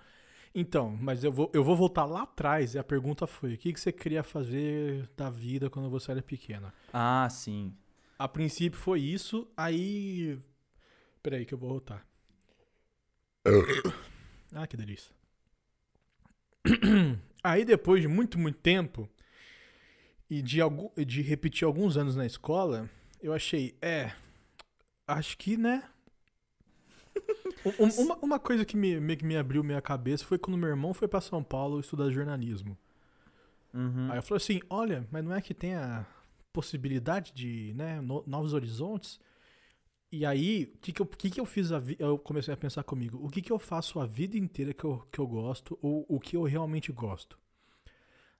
[SPEAKER 1] Então, mas eu vou, eu vou voltar lá atrás e a pergunta foi: o que, que você queria fazer da vida quando você era pequena?
[SPEAKER 2] Ah, sim.
[SPEAKER 1] A princípio foi isso, aí. Peraí que eu vou voltar. ah, que delícia. Aí depois de muito, muito tempo e de, algum, de repetir alguns anos na escola, eu achei, é, acho que, né? Um- uma, uma coisa que me, que me abriu minha cabeça foi quando meu irmão foi pra São Paulo estudar jornalismo.
[SPEAKER 2] Uhum.
[SPEAKER 1] Aí eu falei assim, olha, mas não é que tem a possibilidade de, né, no- novos horizontes? E aí, o que que eu, que que eu fiz Eu comecei a pensar comigo, o que que eu faço a vida inteira que eu, que eu gosto, ou o que eu realmente gosto?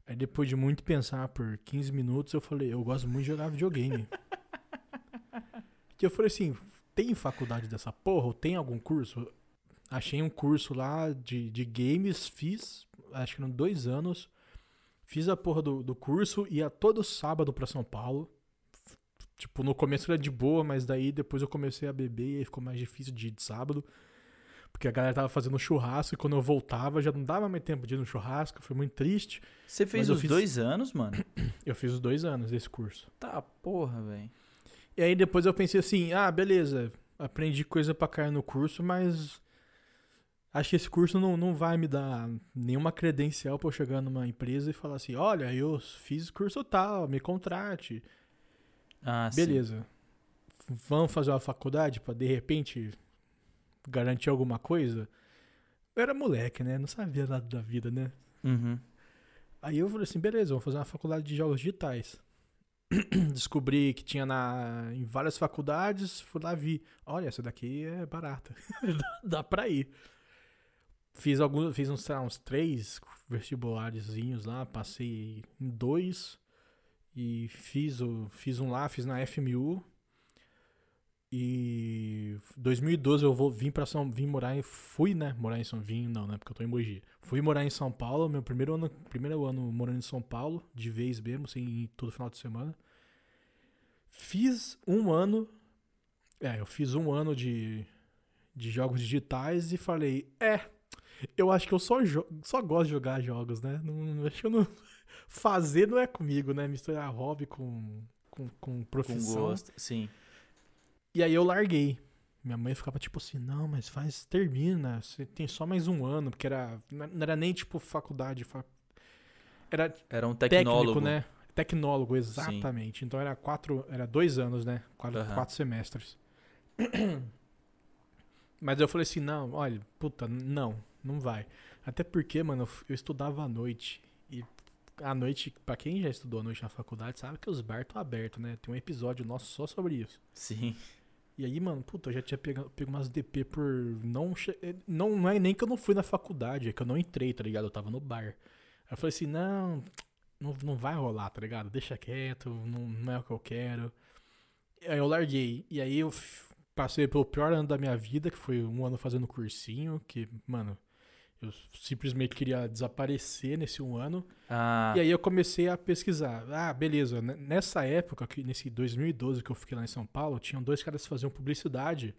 [SPEAKER 1] Aí depois de muito pensar por 15 minutos, eu falei, eu gosto muito de jogar videogame. que eu falei assim, tem faculdade dessa porra? Ou tem algum curso? Achei um curso lá de, de games, fiz, acho que eram dois anos. Fiz a porra do, do curso, ia todo sábado pra São Paulo. Tipo, no começo era de boa, mas daí depois eu comecei a beber e aí ficou mais difícil de ir de sábado. Porque a galera tava fazendo churrasco e quando eu voltava já não dava mais tempo de ir no churrasco, foi muito triste.
[SPEAKER 2] Você fez os
[SPEAKER 1] fiz-
[SPEAKER 2] dois anos, mano?
[SPEAKER 1] Eu fiz os dois anos desse curso.
[SPEAKER 2] Tá, porra, velho.
[SPEAKER 1] E aí depois eu pensei assim, ah, beleza, aprendi coisa pra cair no curso, mas acho que esse curso não, não vai me dar nenhuma credencial pra eu chegar numa empresa e falar assim, olha, eu fiz curso tal, me contrate.
[SPEAKER 2] Ah, sim.
[SPEAKER 1] Beleza. Vamos fazer uma faculdade pra de repente garantir alguma coisa? Eu era moleque, né? Não sabia nada da vida, né?
[SPEAKER 2] Uhum.
[SPEAKER 1] Aí eu falei assim, beleza, vou fazer uma faculdade de jogos digitais. Descobri que tinha na, em várias faculdades, fui lá vi. Olha, essa daqui é barata. dá, pra ir. Fiz alguns, fiz uns, lá, uns três vestibularzinhos lá, passei em dois. E fiz, fiz um lá, fiz na FMU. E 2012 eu vou vim para São, vim morar em, fui, né, morar em São Vim, não, né, porque eu tô em Mogi. Fui morar em São Paulo, meu primeiro ano, primeiro ano morando em São Paulo, de vez mesmo, sem todo final de semana. Fiz um ano, é, eu fiz um ano de, de jogos digitais e falei, é, eu acho que eu só, só gosto de jogar jogos, né? Não, acho que eu não. Fazer não é comigo, né? Misturar hobby com, com, com
[SPEAKER 2] Com
[SPEAKER 1] profissão.
[SPEAKER 2] gosto. Sim.
[SPEAKER 1] E aí eu larguei. Minha mãe ficava tipo assim, não, mas faz, termina, você tem só mais um ano, porque era, não era nem tipo faculdade, fa- era
[SPEAKER 2] Era um
[SPEAKER 1] técnico,
[SPEAKER 2] tecnólogo.
[SPEAKER 1] né? Tecnólogo, exatamente. Então era quatro, era dois anos, né? Quatro,
[SPEAKER 2] Aham.
[SPEAKER 1] quatro semestres. Mas eu falei assim, não, olha, puta, não, não vai. Até porque, mano, eu estudava à noite. À noite, pra quem já estudou à noite na faculdade, sabe que os bar estão abertos, né? Tem um episódio nosso só sobre isso.
[SPEAKER 2] Sim.
[SPEAKER 1] E aí, mano, puta, eu já tinha pego, pego umas DP por não, eh, não. Não é nem que eu não fui na faculdade, é que eu não entrei, tá ligado? Eu tava no bar. Aí eu falei assim, não, não, não vai rolar, tá ligado? Deixa quieto, não, não é o que eu quero. Aí eu larguei. E aí eu passei pelo pior ano da minha vida, que foi um ano fazendo cursinho, que, mano, eu simplesmente queria desaparecer nesse um ano.
[SPEAKER 2] Ah,
[SPEAKER 1] E aí eu comecei a pesquisar. Ah, beleza. N- Nessa época, nesse 2012 que eu fiquei lá em São Paulo, tinham dois caras que faziam publicidade.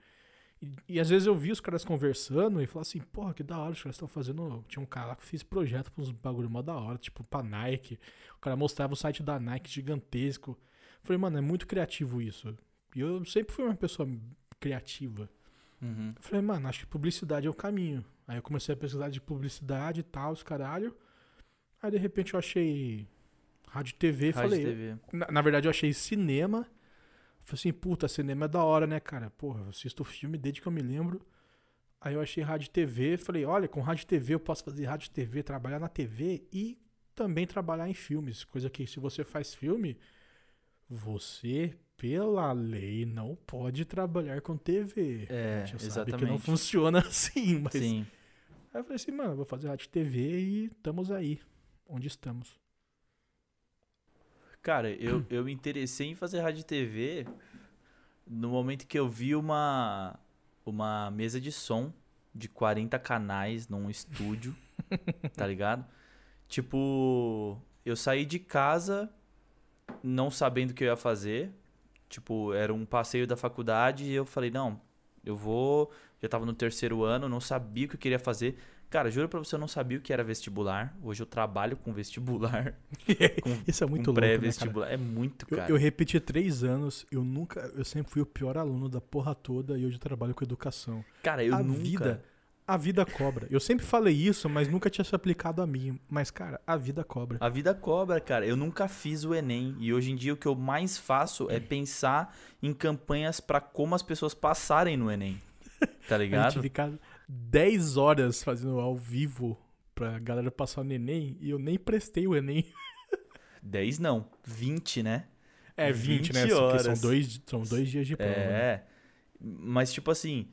[SPEAKER 1] E, e às vezes eu vi os caras conversando e falava assim, porra, que da hora, os caras estão fazendo. Tinha um cara lá que fez projeto pra uns bagulho mó da hora, tipo pra Nike. O cara mostrava o site da Nike gigantesco. Falei, mano, é muito criativo isso. E eu sempre fui uma pessoa criativa.
[SPEAKER 2] uhum.
[SPEAKER 1] Eu Falei, mano, acho que publicidade é o caminho. Aí eu comecei a pesquisar de publicidade e tal, os caralho. Aí de repente eu achei rádio e TV
[SPEAKER 2] Rádio
[SPEAKER 1] falei.
[SPEAKER 2] TV.
[SPEAKER 1] Na, na verdade eu achei cinema. Falei assim, puta, cinema é da hora, né, cara? Porra, eu assisto filme desde que eu me lembro. Aí eu achei rádio e TV, falei, olha, com rádio e TV eu posso fazer rádio e TV, trabalhar na TV e também trabalhar em filmes. Coisa que se você faz filme, você, pela lei, não pode trabalhar com TV.
[SPEAKER 2] É,
[SPEAKER 1] A gente sabe que não
[SPEAKER 2] exatamente.
[SPEAKER 1] funciona assim, mas.
[SPEAKER 2] Sim.
[SPEAKER 1] Aí eu falei assim, mano, vou fazer rádio TV e estamos aí. Onde estamos?
[SPEAKER 2] Cara, eu, eu me interessei em fazer rádio TV no momento que eu vi uma, uma mesa de som de 40 canais num estúdio, tá ligado? Tipo, eu saí de casa não sabendo o que eu ia fazer. Tipo, era um passeio da faculdade e eu falei, não, eu vou. Já tava no terceiro ano, não sabia o que eu queria fazer. Cara, juro pra você, eu não sabia o que era vestibular. Hoje eu trabalho com vestibular. Com-
[SPEAKER 1] Isso é muito
[SPEAKER 2] com
[SPEAKER 1] louco, né,
[SPEAKER 2] pré-vestibular. é muito,
[SPEAKER 1] Eu,
[SPEAKER 2] cara.
[SPEAKER 1] eu repeti três anos, eu nunca, eu sempre fui o pior aluno da porra toda e hoje eu trabalho com educação.
[SPEAKER 2] Cara, eu
[SPEAKER 1] a
[SPEAKER 2] nunca.
[SPEAKER 1] vida, A vida cobra. Eu sempre falei isso, mas nunca tinha se aplicado a mim. Mas, cara, a vida cobra.
[SPEAKER 2] A vida cobra, cara. Eu nunca fiz o Enem. E hoje em dia o que eu mais faço é pensar em campanhas pra como as pessoas passarem no Enem. Tá
[SPEAKER 1] A
[SPEAKER 2] ligado?
[SPEAKER 1] gente fica 10 horas fazendo ao vivo pra galera passar o Enem e eu nem prestei o Enem.
[SPEAKER 2] 10 não, 20, né?
[SPEAKER 1] É 20, né?
[SPEAKER 2] 20
[SPEAKER 1] Porque são
[SPEAKER 2] horas.
[SPEAKER 1] dois, são dois dias de prova. né?
[SPEAKER 2] É. Mas, tipo assim,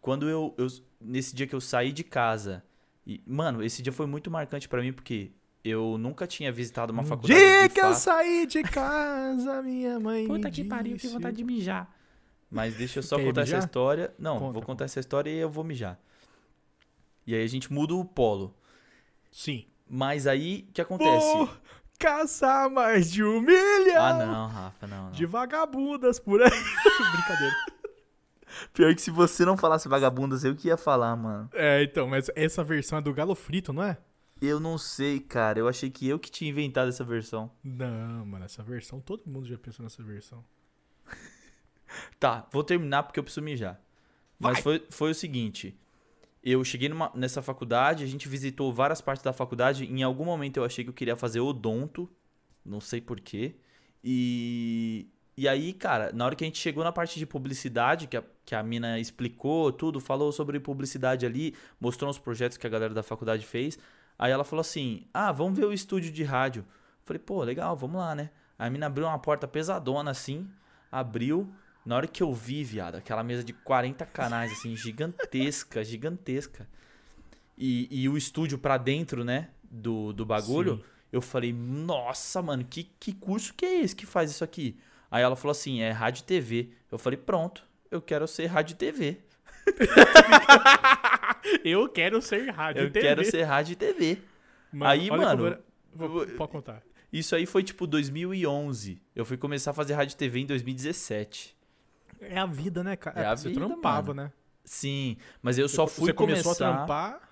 [SPEAKER 2] quando eu, eu. Nesse dia que eu saí de casa. E, mano, esse dia foi muito marcante pra mim porque eu nunca tinha visitado uma
[SPEAKER 1] Um
[SPEAKER 2] faculdade.
[SPEAKER 1] dia
[SPEAKER 2] de
[SPEAKER 1] que eu
[SPEAKER 2] fato.
[SPEAKER 1] saí de casa, minha mãe.
[SPEAKER 3] Puta que pariu, que vontade de mijar.
[SPEAKER 2] Mas deixa eu só
[SPEAKER 1] Quer
[SPEAKER 2] contar essa
[SPEAKER 1] mijar?
[SPEAKER 2] história. Não,
[SPEAKER 1] Conta,
[SPEAKER 2] vou
[SPEAKER 1] conta.
[SPEAKER 2] contar essa história e eu vou mijar. E aí a gente muda o polo.
[SPEAKER 1] Sim.
[SPEAKER 2] Mas aí, o que acontece?
[SPEAKER 1] Vou caçar mais de um milhão
[SPEAKER 2] Ah, não, Rafa, não, não.
[SPEAKER 1] de vagabundas por aí. Brincadeira.
[SPEAKER 2] Pior que se você não falasse vagabundas, eu que ia falar, mano.
[SPEAKER 1] É, então, mas essa versão é do Galo Frito, não é?
[SPEAKER 2] Eu não sei, cara. Eu achei que eu que tinha inventado essa versão.
[SPEAKER 1] Não, mano, essa versão, todo mundo já pensou nessa versão.
[SPEAKER 2] Tá, vou terminar porque eu preciso mijar. Mas
[SPEAKER 1] Vai.
[SPEAKER 2] foi, foi o seguinte. Eu cheguei numa- nessa faculdade, a gente visitou várias partes da faculdade. Em algum momento eu achei que eu queria fazer odonto. Não sei porquê. E, e aí, cara, na hora que a gente chegou na parte de publicidade, que a, que a mina explicou tudo, falou sobre publicidade ali, mostrou uns projetos que a galera da faculdade fez. Aí ela falou assim: Ah, vamos ver o estúdio de rádio. Falei, pô, legal, vamos lá, né? A mina abriu uma porta pesadona assim, abriu. Na hora que eu vi, viado, aquela mesa de 40 canais, assim, gigantesca, gigantesca. E, e o estúdio pra dentro, né, do, do bagulho,
[SPEAKER 1] Sim.
[SPEAKER 2] eu falei, nossa, mano, que, que curso que é esse que faz isso aqui? Aí ela falou assim, é rádio e TV. Eu falei, pronto, eu quero ser rádio e TV.
[SPEAKER 1] Eu quero ser rádio
[SPEAKER 2] Eu
[SPEAKER 1] e TV.
[SPEAKER 2] quero ser rádio e TV. Aí, mano,
[SPEAKER 1] como era- Vou, pode contar.
[SPEAKER 2] Isso aí foi tipo 2011. Eu fui começar a fazer rádio e TV em 2017.
[SPEAKER 1] É a vida, né, cara?
[SPEAKER 2] É a
[SPEAKER 1] você
[SPEAKER 2] vida,
[SPEAKER 1] trampava,
[SPEAKER 2] mano.
[SPEAKER 1] né?
[SPEAKER 2] Sim, mas eu só
[SPEAKER 1] Você-
[SPEAKER 2] fui
[SPEAKER 1] você começou
[SPEAKER 2] começar...
[SPEAKER 1] a trampar,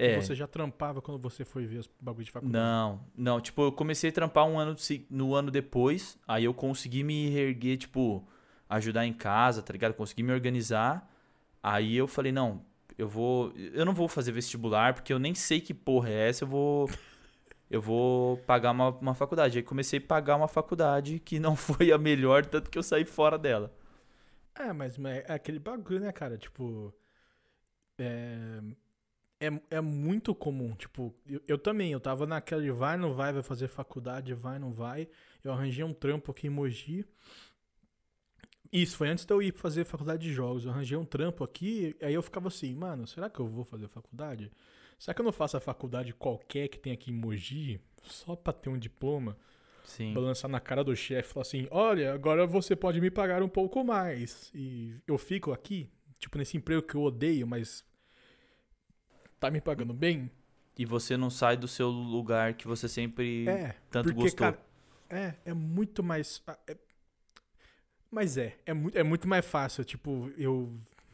[SPEAKER 2] É.
[SPEAKER 1] você já trampava quando você foi ver os bagulho de faculdade.
[SPEAKER 2] Não, não, tipo, eu comecei a trampar um ano no ano depois, aí eu consegui me reerguer, tipo, ajudar em casa, tá ligado? Consegui me organizar. Aí eu falei, não, eu vou, eu não vou fazer vestibular, porque eu nem sei que porra é essa, eu vou eu vou pagar uma, uma faculdade. Aí comecei a pagar uma faculdade que não foi a melhor, tanto que eu saí fora dela.
[SPEAKER 1] É, mas, mas é aquele bagulho, né, cara? Tipo. É, é, é muito comum. Tipo, eu, eu também, eu tava naquela de vai, não vai, vai fazer faculdade, vai, não vai. Eu arranjei um trampo aqui em Mogi. Isso, foi antes de eu ir fazer faculdade de jogos. Eu arranjei um trampo aqui, aí eu ficava assim, mano, será que eu vou fazer faculdade? Será que eu não faço a faculdade qualquer que tem aqui em Mogi, só pra ter um diploma?
[SPEAKER 2] Sim.
[SPEAKER 1] Pra lançar na cara do chefe e falar assim: olha, agora você pode me pagar um pouco mais. E eu fico aqui, tipo, nesse emprego que eu odeio, mas tá me pagando bem?
[SPEAKER 2] E você não sai do seu lugar que você sempre
[SPEAKER 1] É,
[SPEAKER 2] tanto
[SPEAKER 1] porque,
[SPEAKER 2] gostou.
[SPEAKER 1] cara, é, é muito mais. é- mas é, é muito, é muito mais fácil, tipo, eu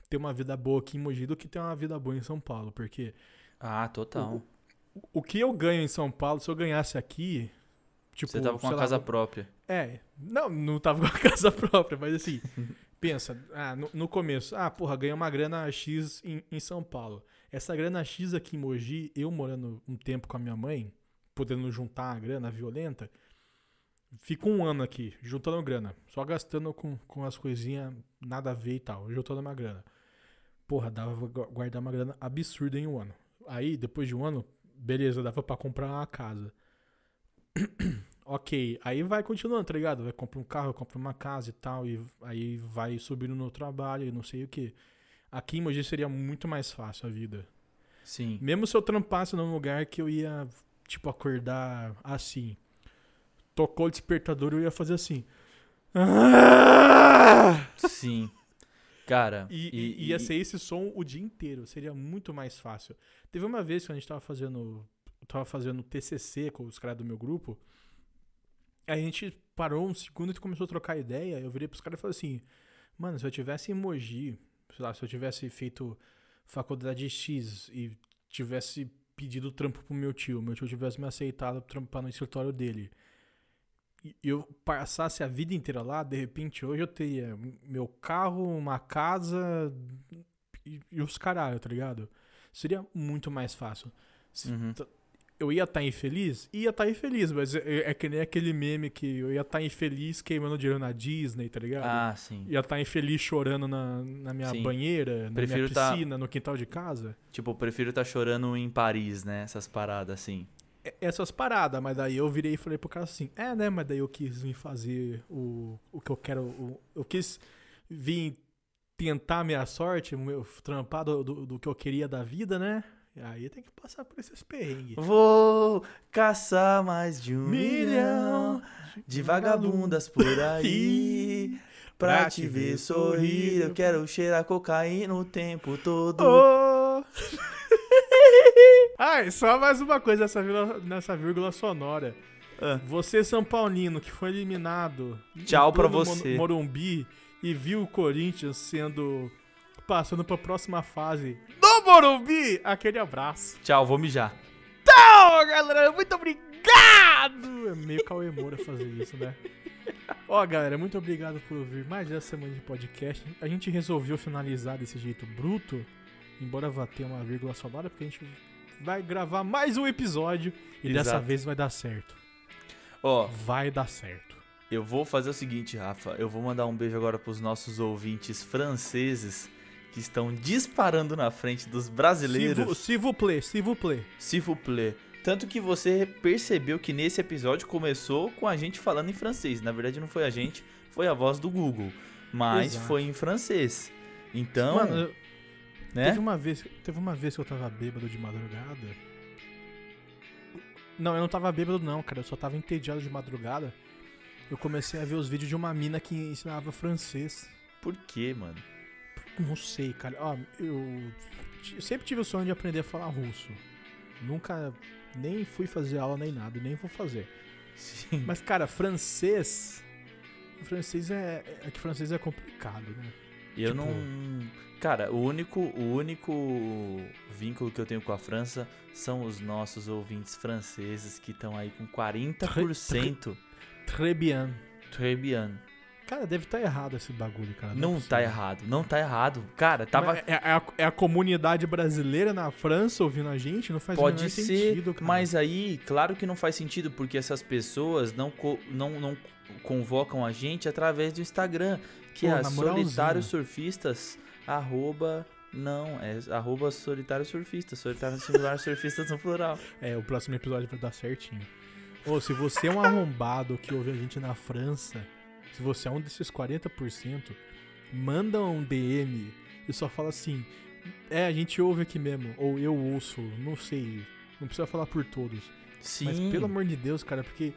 [SPEAKER 1] ter uma vida boa aqui em Mogi do que ter uma vida boa em São Paulo, porque
[SPEAKER 2] Ah, total.
[SPEAKER 1] o que eu ganho em São Paulo, se eu ganhasse aqui, tipo,
[SPEAKER 2] você tava com uma
[SPEAKER 1] lá,
[SPEAKER 2] casa própria.
[SPEAKER 1] É, não, não tava com a casa própria, mas assim, pensa, ah, no, no começo, ah, porra, ganhei uma grana X em, em São Paulo. Essa grana X aqui em Mogi, eu morando um tempo com a minha mãe, podendo juntar a grana violenta, fico um ano aqui, juntando grana, só gastando com, com as coisinhas nada a ver e tal, juntando uma grana. Porra, dava pra gu- guardar uma grana absurda em um ano. Aí, depois de um ano, beleza, dava pra comprar uma casa. Ok, aí vai continuando, tá ligado? Vai comprar um carro, compra uma casa e tal, e aí vai subindo no trabalho e não sei o que. Aqui em Mogi seria muito mais fácil a vida.
[SPEAKER 2] Sim.
[SPEAKER 1] Mesmo se eu trampasse num lugar que eu ia, tipo, acordar assim. Tocou o despertador, eu ia fazer assim.
[SPEAKER 2] Sim. Cara,
[SPEAKER 1] E,
[SPEAKER 2] e-
[SPEAKER 1] e ia
[SPEAKER 2] e-
[SPEAKER 1] ser esse som o dia inteiro, seria muito mais fácil. Teve uma vez que a gente tava fazendo, tava fazendo TCC com os caras do meu grupo, aí a gente parou um segundo e começou a trocar ideia, eu virei pros caras e falei assim, mano, se eu tivesse em Mogi, sei lá, se eu tivesse feito faculdade X e tivesse pedido trampo pro meu tio, meu tio tivesse me aceitado trampar no escritório dele, e eu passasse a vida inteira lá, de repente hoje eu teria meu carro, uma casa e, e os caralho, tá ligado? seria muito mais fácil. Se-
[SPEAKER 2] Uhum.
[SPEAKER 1] Eu ia estar infeliz? Ia estar infeliz, mas é, é que nem aquele meme que eu ia estar infeliz queimando dinheiro na Disney, tá ligado?
[SPEAKER 2] Ah, sim.
[SPEAKER 1] Ia estar infeliz chorando na, na minha
[SPEAKER 2] Sim.
[SPEAKER 1] banheira, na
[SPEAKER 2] Prefiro
[SPEAKER 1] minha
[SPEAKER 2] tá-
[SPEAKER 1] piscina, no quintal de casa.
[SPEAKER 2] Tipo, eu prefiro estar chorando em Paris, né? Essas paradas assim.
[SPEAKER 1] É- Essas paradas, mas daí eu virei e falei pro cara assim, é, né, mas daí eu quis vir fazer o, o que eu quero, o- eu quis vir tentar a minha sorte, meu trampar do, do, do que eu queria da vida, né? Aí tem que passar por esses perrengues.
[SPEAKER 2] Vou caçar mais de um
[SPEAKER 1] Milhão
[SPEAKER 2] milhão de vagabundas por aí. Pra te ver sorrir, eu quero cheirar cocaína o tempo todo.
[SPEAKER 1] Oh! Ai, só mais uma coisa nessa vírgula, nessa vírgula sonora.
[SPEAKER 2] Ah.
[SPEAKER 1] Você, São Paulino, que foi eliminado.
[SPEAKER 2] Tchau pra você.
[SPEAKER 1] Mo- Morumbi e viu o Corinthians sendo. Passando pra próxima fase do Morumbi. Aquele abraço.
[SPEAKER 2] Tchau, vou mijar.
[SPEAKER 1] Tchau, galera. Muito obrigado. É meio Cauê Moura fazer isso, né? Ó, galera, muito obrigado por ouvir mais essa semana de podcast. A gente resolveu finalizar desse jeito bruto, embora vá ter uma vírgula sonora, porque a gente vai gravar mais um episódio e dessa
[SPEAKER 2] Exato.
[SPEAKER 1] vez vai dar certo.
[SPEAKER 2] Ó,
[SPEAKER 1] Vai dar certo.
[SPEAKER 2] eu vou fazer o seguinte, Rafa. Eu vou mandar um beijo agora pros nossos ouvintes franceses que estão disparando na frente dos brasileiros.
[SPEAKER 1] S'il vous plaît, s'il vous plaît.
[SPEAKER 2] S'il vous plaît. Tanto que você percebeu que nesse episódio começou com a gente falando em francês. Na verdade, não foi a gente, foi a voz do Google. Mas
[SPEAKER 1] Exato.
[SPEAKER 2] foi em francês. Então,
[SPEAKER 1] Mano, eu-
[SPEAKER 2] né?
[SPEAKER 1] teve, uma vez, teve uma vez que eu tava bêbado de madrugada. Não, eu não tava bêbado não, cara. Eu só tava entediado de madrugada. Eu comecei a ver os vídeos de uma mina que ensinava francês.
[SPEAKER 2] Por quê, mano?
[SPEAKER 1] Não sei, cara. Ó, eu t- sempre tive o sonho de aprender a falar russo. Nunca nem fui fazer aula nem nada, nem vou fazer.
[SPEAKER 2] Sim.
[SPEAKER 1] Mas, cara, francês. Francês é. É que francês é complicado, né?
[SPEAKER 2] Eu
[SPEAKER 1] tipo-
[SPEAKER 2] não. Cara, o único, o único vínculo que eu tenho com a França são os nossos ouvintes franceses que estão aí com 40%.
[SPEAKER 1] Très bien.
[SPEAKER 2] Très bien.
[SPEAKER 1] Cara, deve estar errado esse bagulho, cara.
[SPEAKER 2] Não
[SPEAKER 1] é
[SPEAKER 2] tá
[SPEAKER 1] possível.
[SPEAKER 2] errado, não tá errado. Cara, tava.
[SPEAKER 1] É, é a, é a comunidade brasileira na França ouvindo a gente? Não faz
[SPEAKER 2] Pode ser,
[SPEAKER 1] sentido, cara.
[SPEAKER 2] mas aí, claro que não faz sentido, porque essas pessoas não, não, não convocam a gente através do Instagram, que
[SPEAKER 1] Pô,
[SPEAKER 2] é solitários surfistas, arroba, não, é arroba solitários surfistas, solitários singular surfistas no plural.
[SPEAKER 1] É, o próximo episódio vai dar certinho. Ô, se você é um arrombado que ouve a gente na França, se você é um desses 40%, manda um DM e só fala assim: É, a gente ouve aqui mesmo, ou eu ouço, não sei. Não precisa falar por todos.
[SPEAKER 2] Sim,
[SPEAKER 1] Mas pelo amor de Deus, cara, porque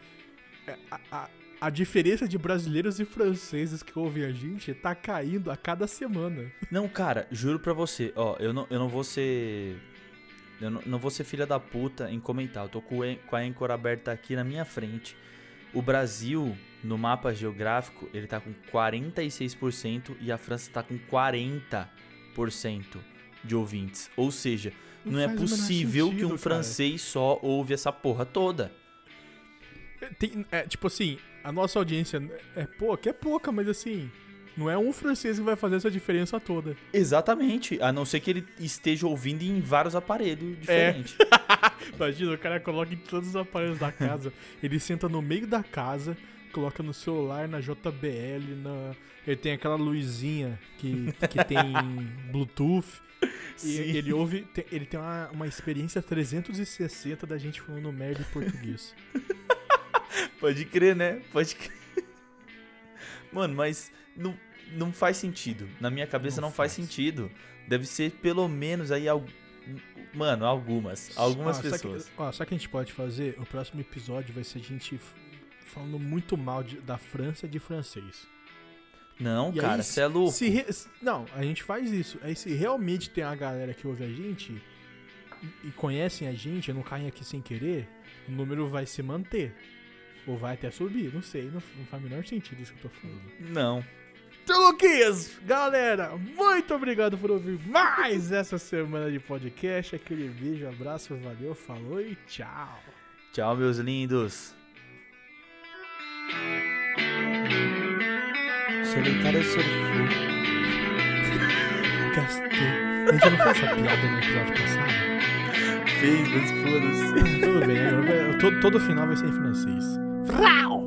[SPEAKER 1] é, a, a, a diferença de brasileiros e franceses que ouvem a gente tá caindo a cada semana.
[SPEAKER 2] não, cara, juro pra você, ó, eu não, eu não vou ser... Eu não, não vou ser filha da puta em comentar. Eu tô com, a Anchor aberta aqui na minha frente. O Brasil, no mapa geográfico, ele tá com 46% e a França tá com 40% de ouvintes. Ou seja, não, é
[SPEAKER 1] faz o menor
[SPEAKER 2] possível que
[SPEAKER 1] sentido,
[SPEAKER 2] um
[SPEAKER 1] cara.
[SPEAKER 2] francês só ouve essa porra toda.
[SPEAKER 1] Tem, é, tipo assim, a nossa audiência é pouca, é pouca, mas assim, não é um francês que vai fazer essa diferença toda.
[SPEAKER 2] Exatamente, a não ser que ele esteja ouvindo em vários aparelhos diferentes.
[SPEAKER 1] Imagina, o cara coloca em todos os aparelhos da casa, ele senta no meio da casa, coloca no celular, na JBL, na... ele tem aquela luzinha que, que tem Bluetooth. E
[SPEAKER 2] Sim.
[SPEAKER 1] ele ouve, ele tem uma, uma experiência 360 da gente falando merda em português.
[SPEAKER 2] Pode crer, né? Pode crer. Mano, mas não, não faz sentido. Na minha cabeça não,
[SPEAKER 1] Não
[SPEAKER 2] faz.
[SPEAKER 1] faz.
[SPEAKER 2] sentido. Deve ser pelo menos aí. al- Mano, algumas. Algumas
[SPEAKER 1] Ah, sabe
[SPEAKER 2] pessoas.
[SPEAKER 1] que- ó, sabe o que a gente pode fazer? O próximo episódio vai ser a gente falando muito mal de- da França de francês.
[SPEAKER 2] Não,
[SPEAKER 1] E
[SPEAKER 2] cara, você é louco.
[SPEAKER 1] Se re- não, a gente faz isso. Aí se realmente tem uma galera que ouve a gente e- e conhecem a gente, não caem aqui sem querer, o número vai se manter. Ou vai até subir, não sei. Não, não faz o menor sentido isso que eu tô falando.
[SPEAKER 2] Não.
[SPEAKER 1] Então, Luquinhas, galera, muito obrigado por ouvir mais essa semana de podcast. Aquele beijo, abraço, valeu, falou e tchau.
[SPEAKER 2] Tchau, meus lindos. Solitário surfou.
[SPEAKER 1] Gastou gente não fez essa piada no episódio passado?
[SPEAKER 2] Fez, mas foda-se.
[SPEAKER 1] Tudo bem, agora todo, todo final vai ser em francês. Frau!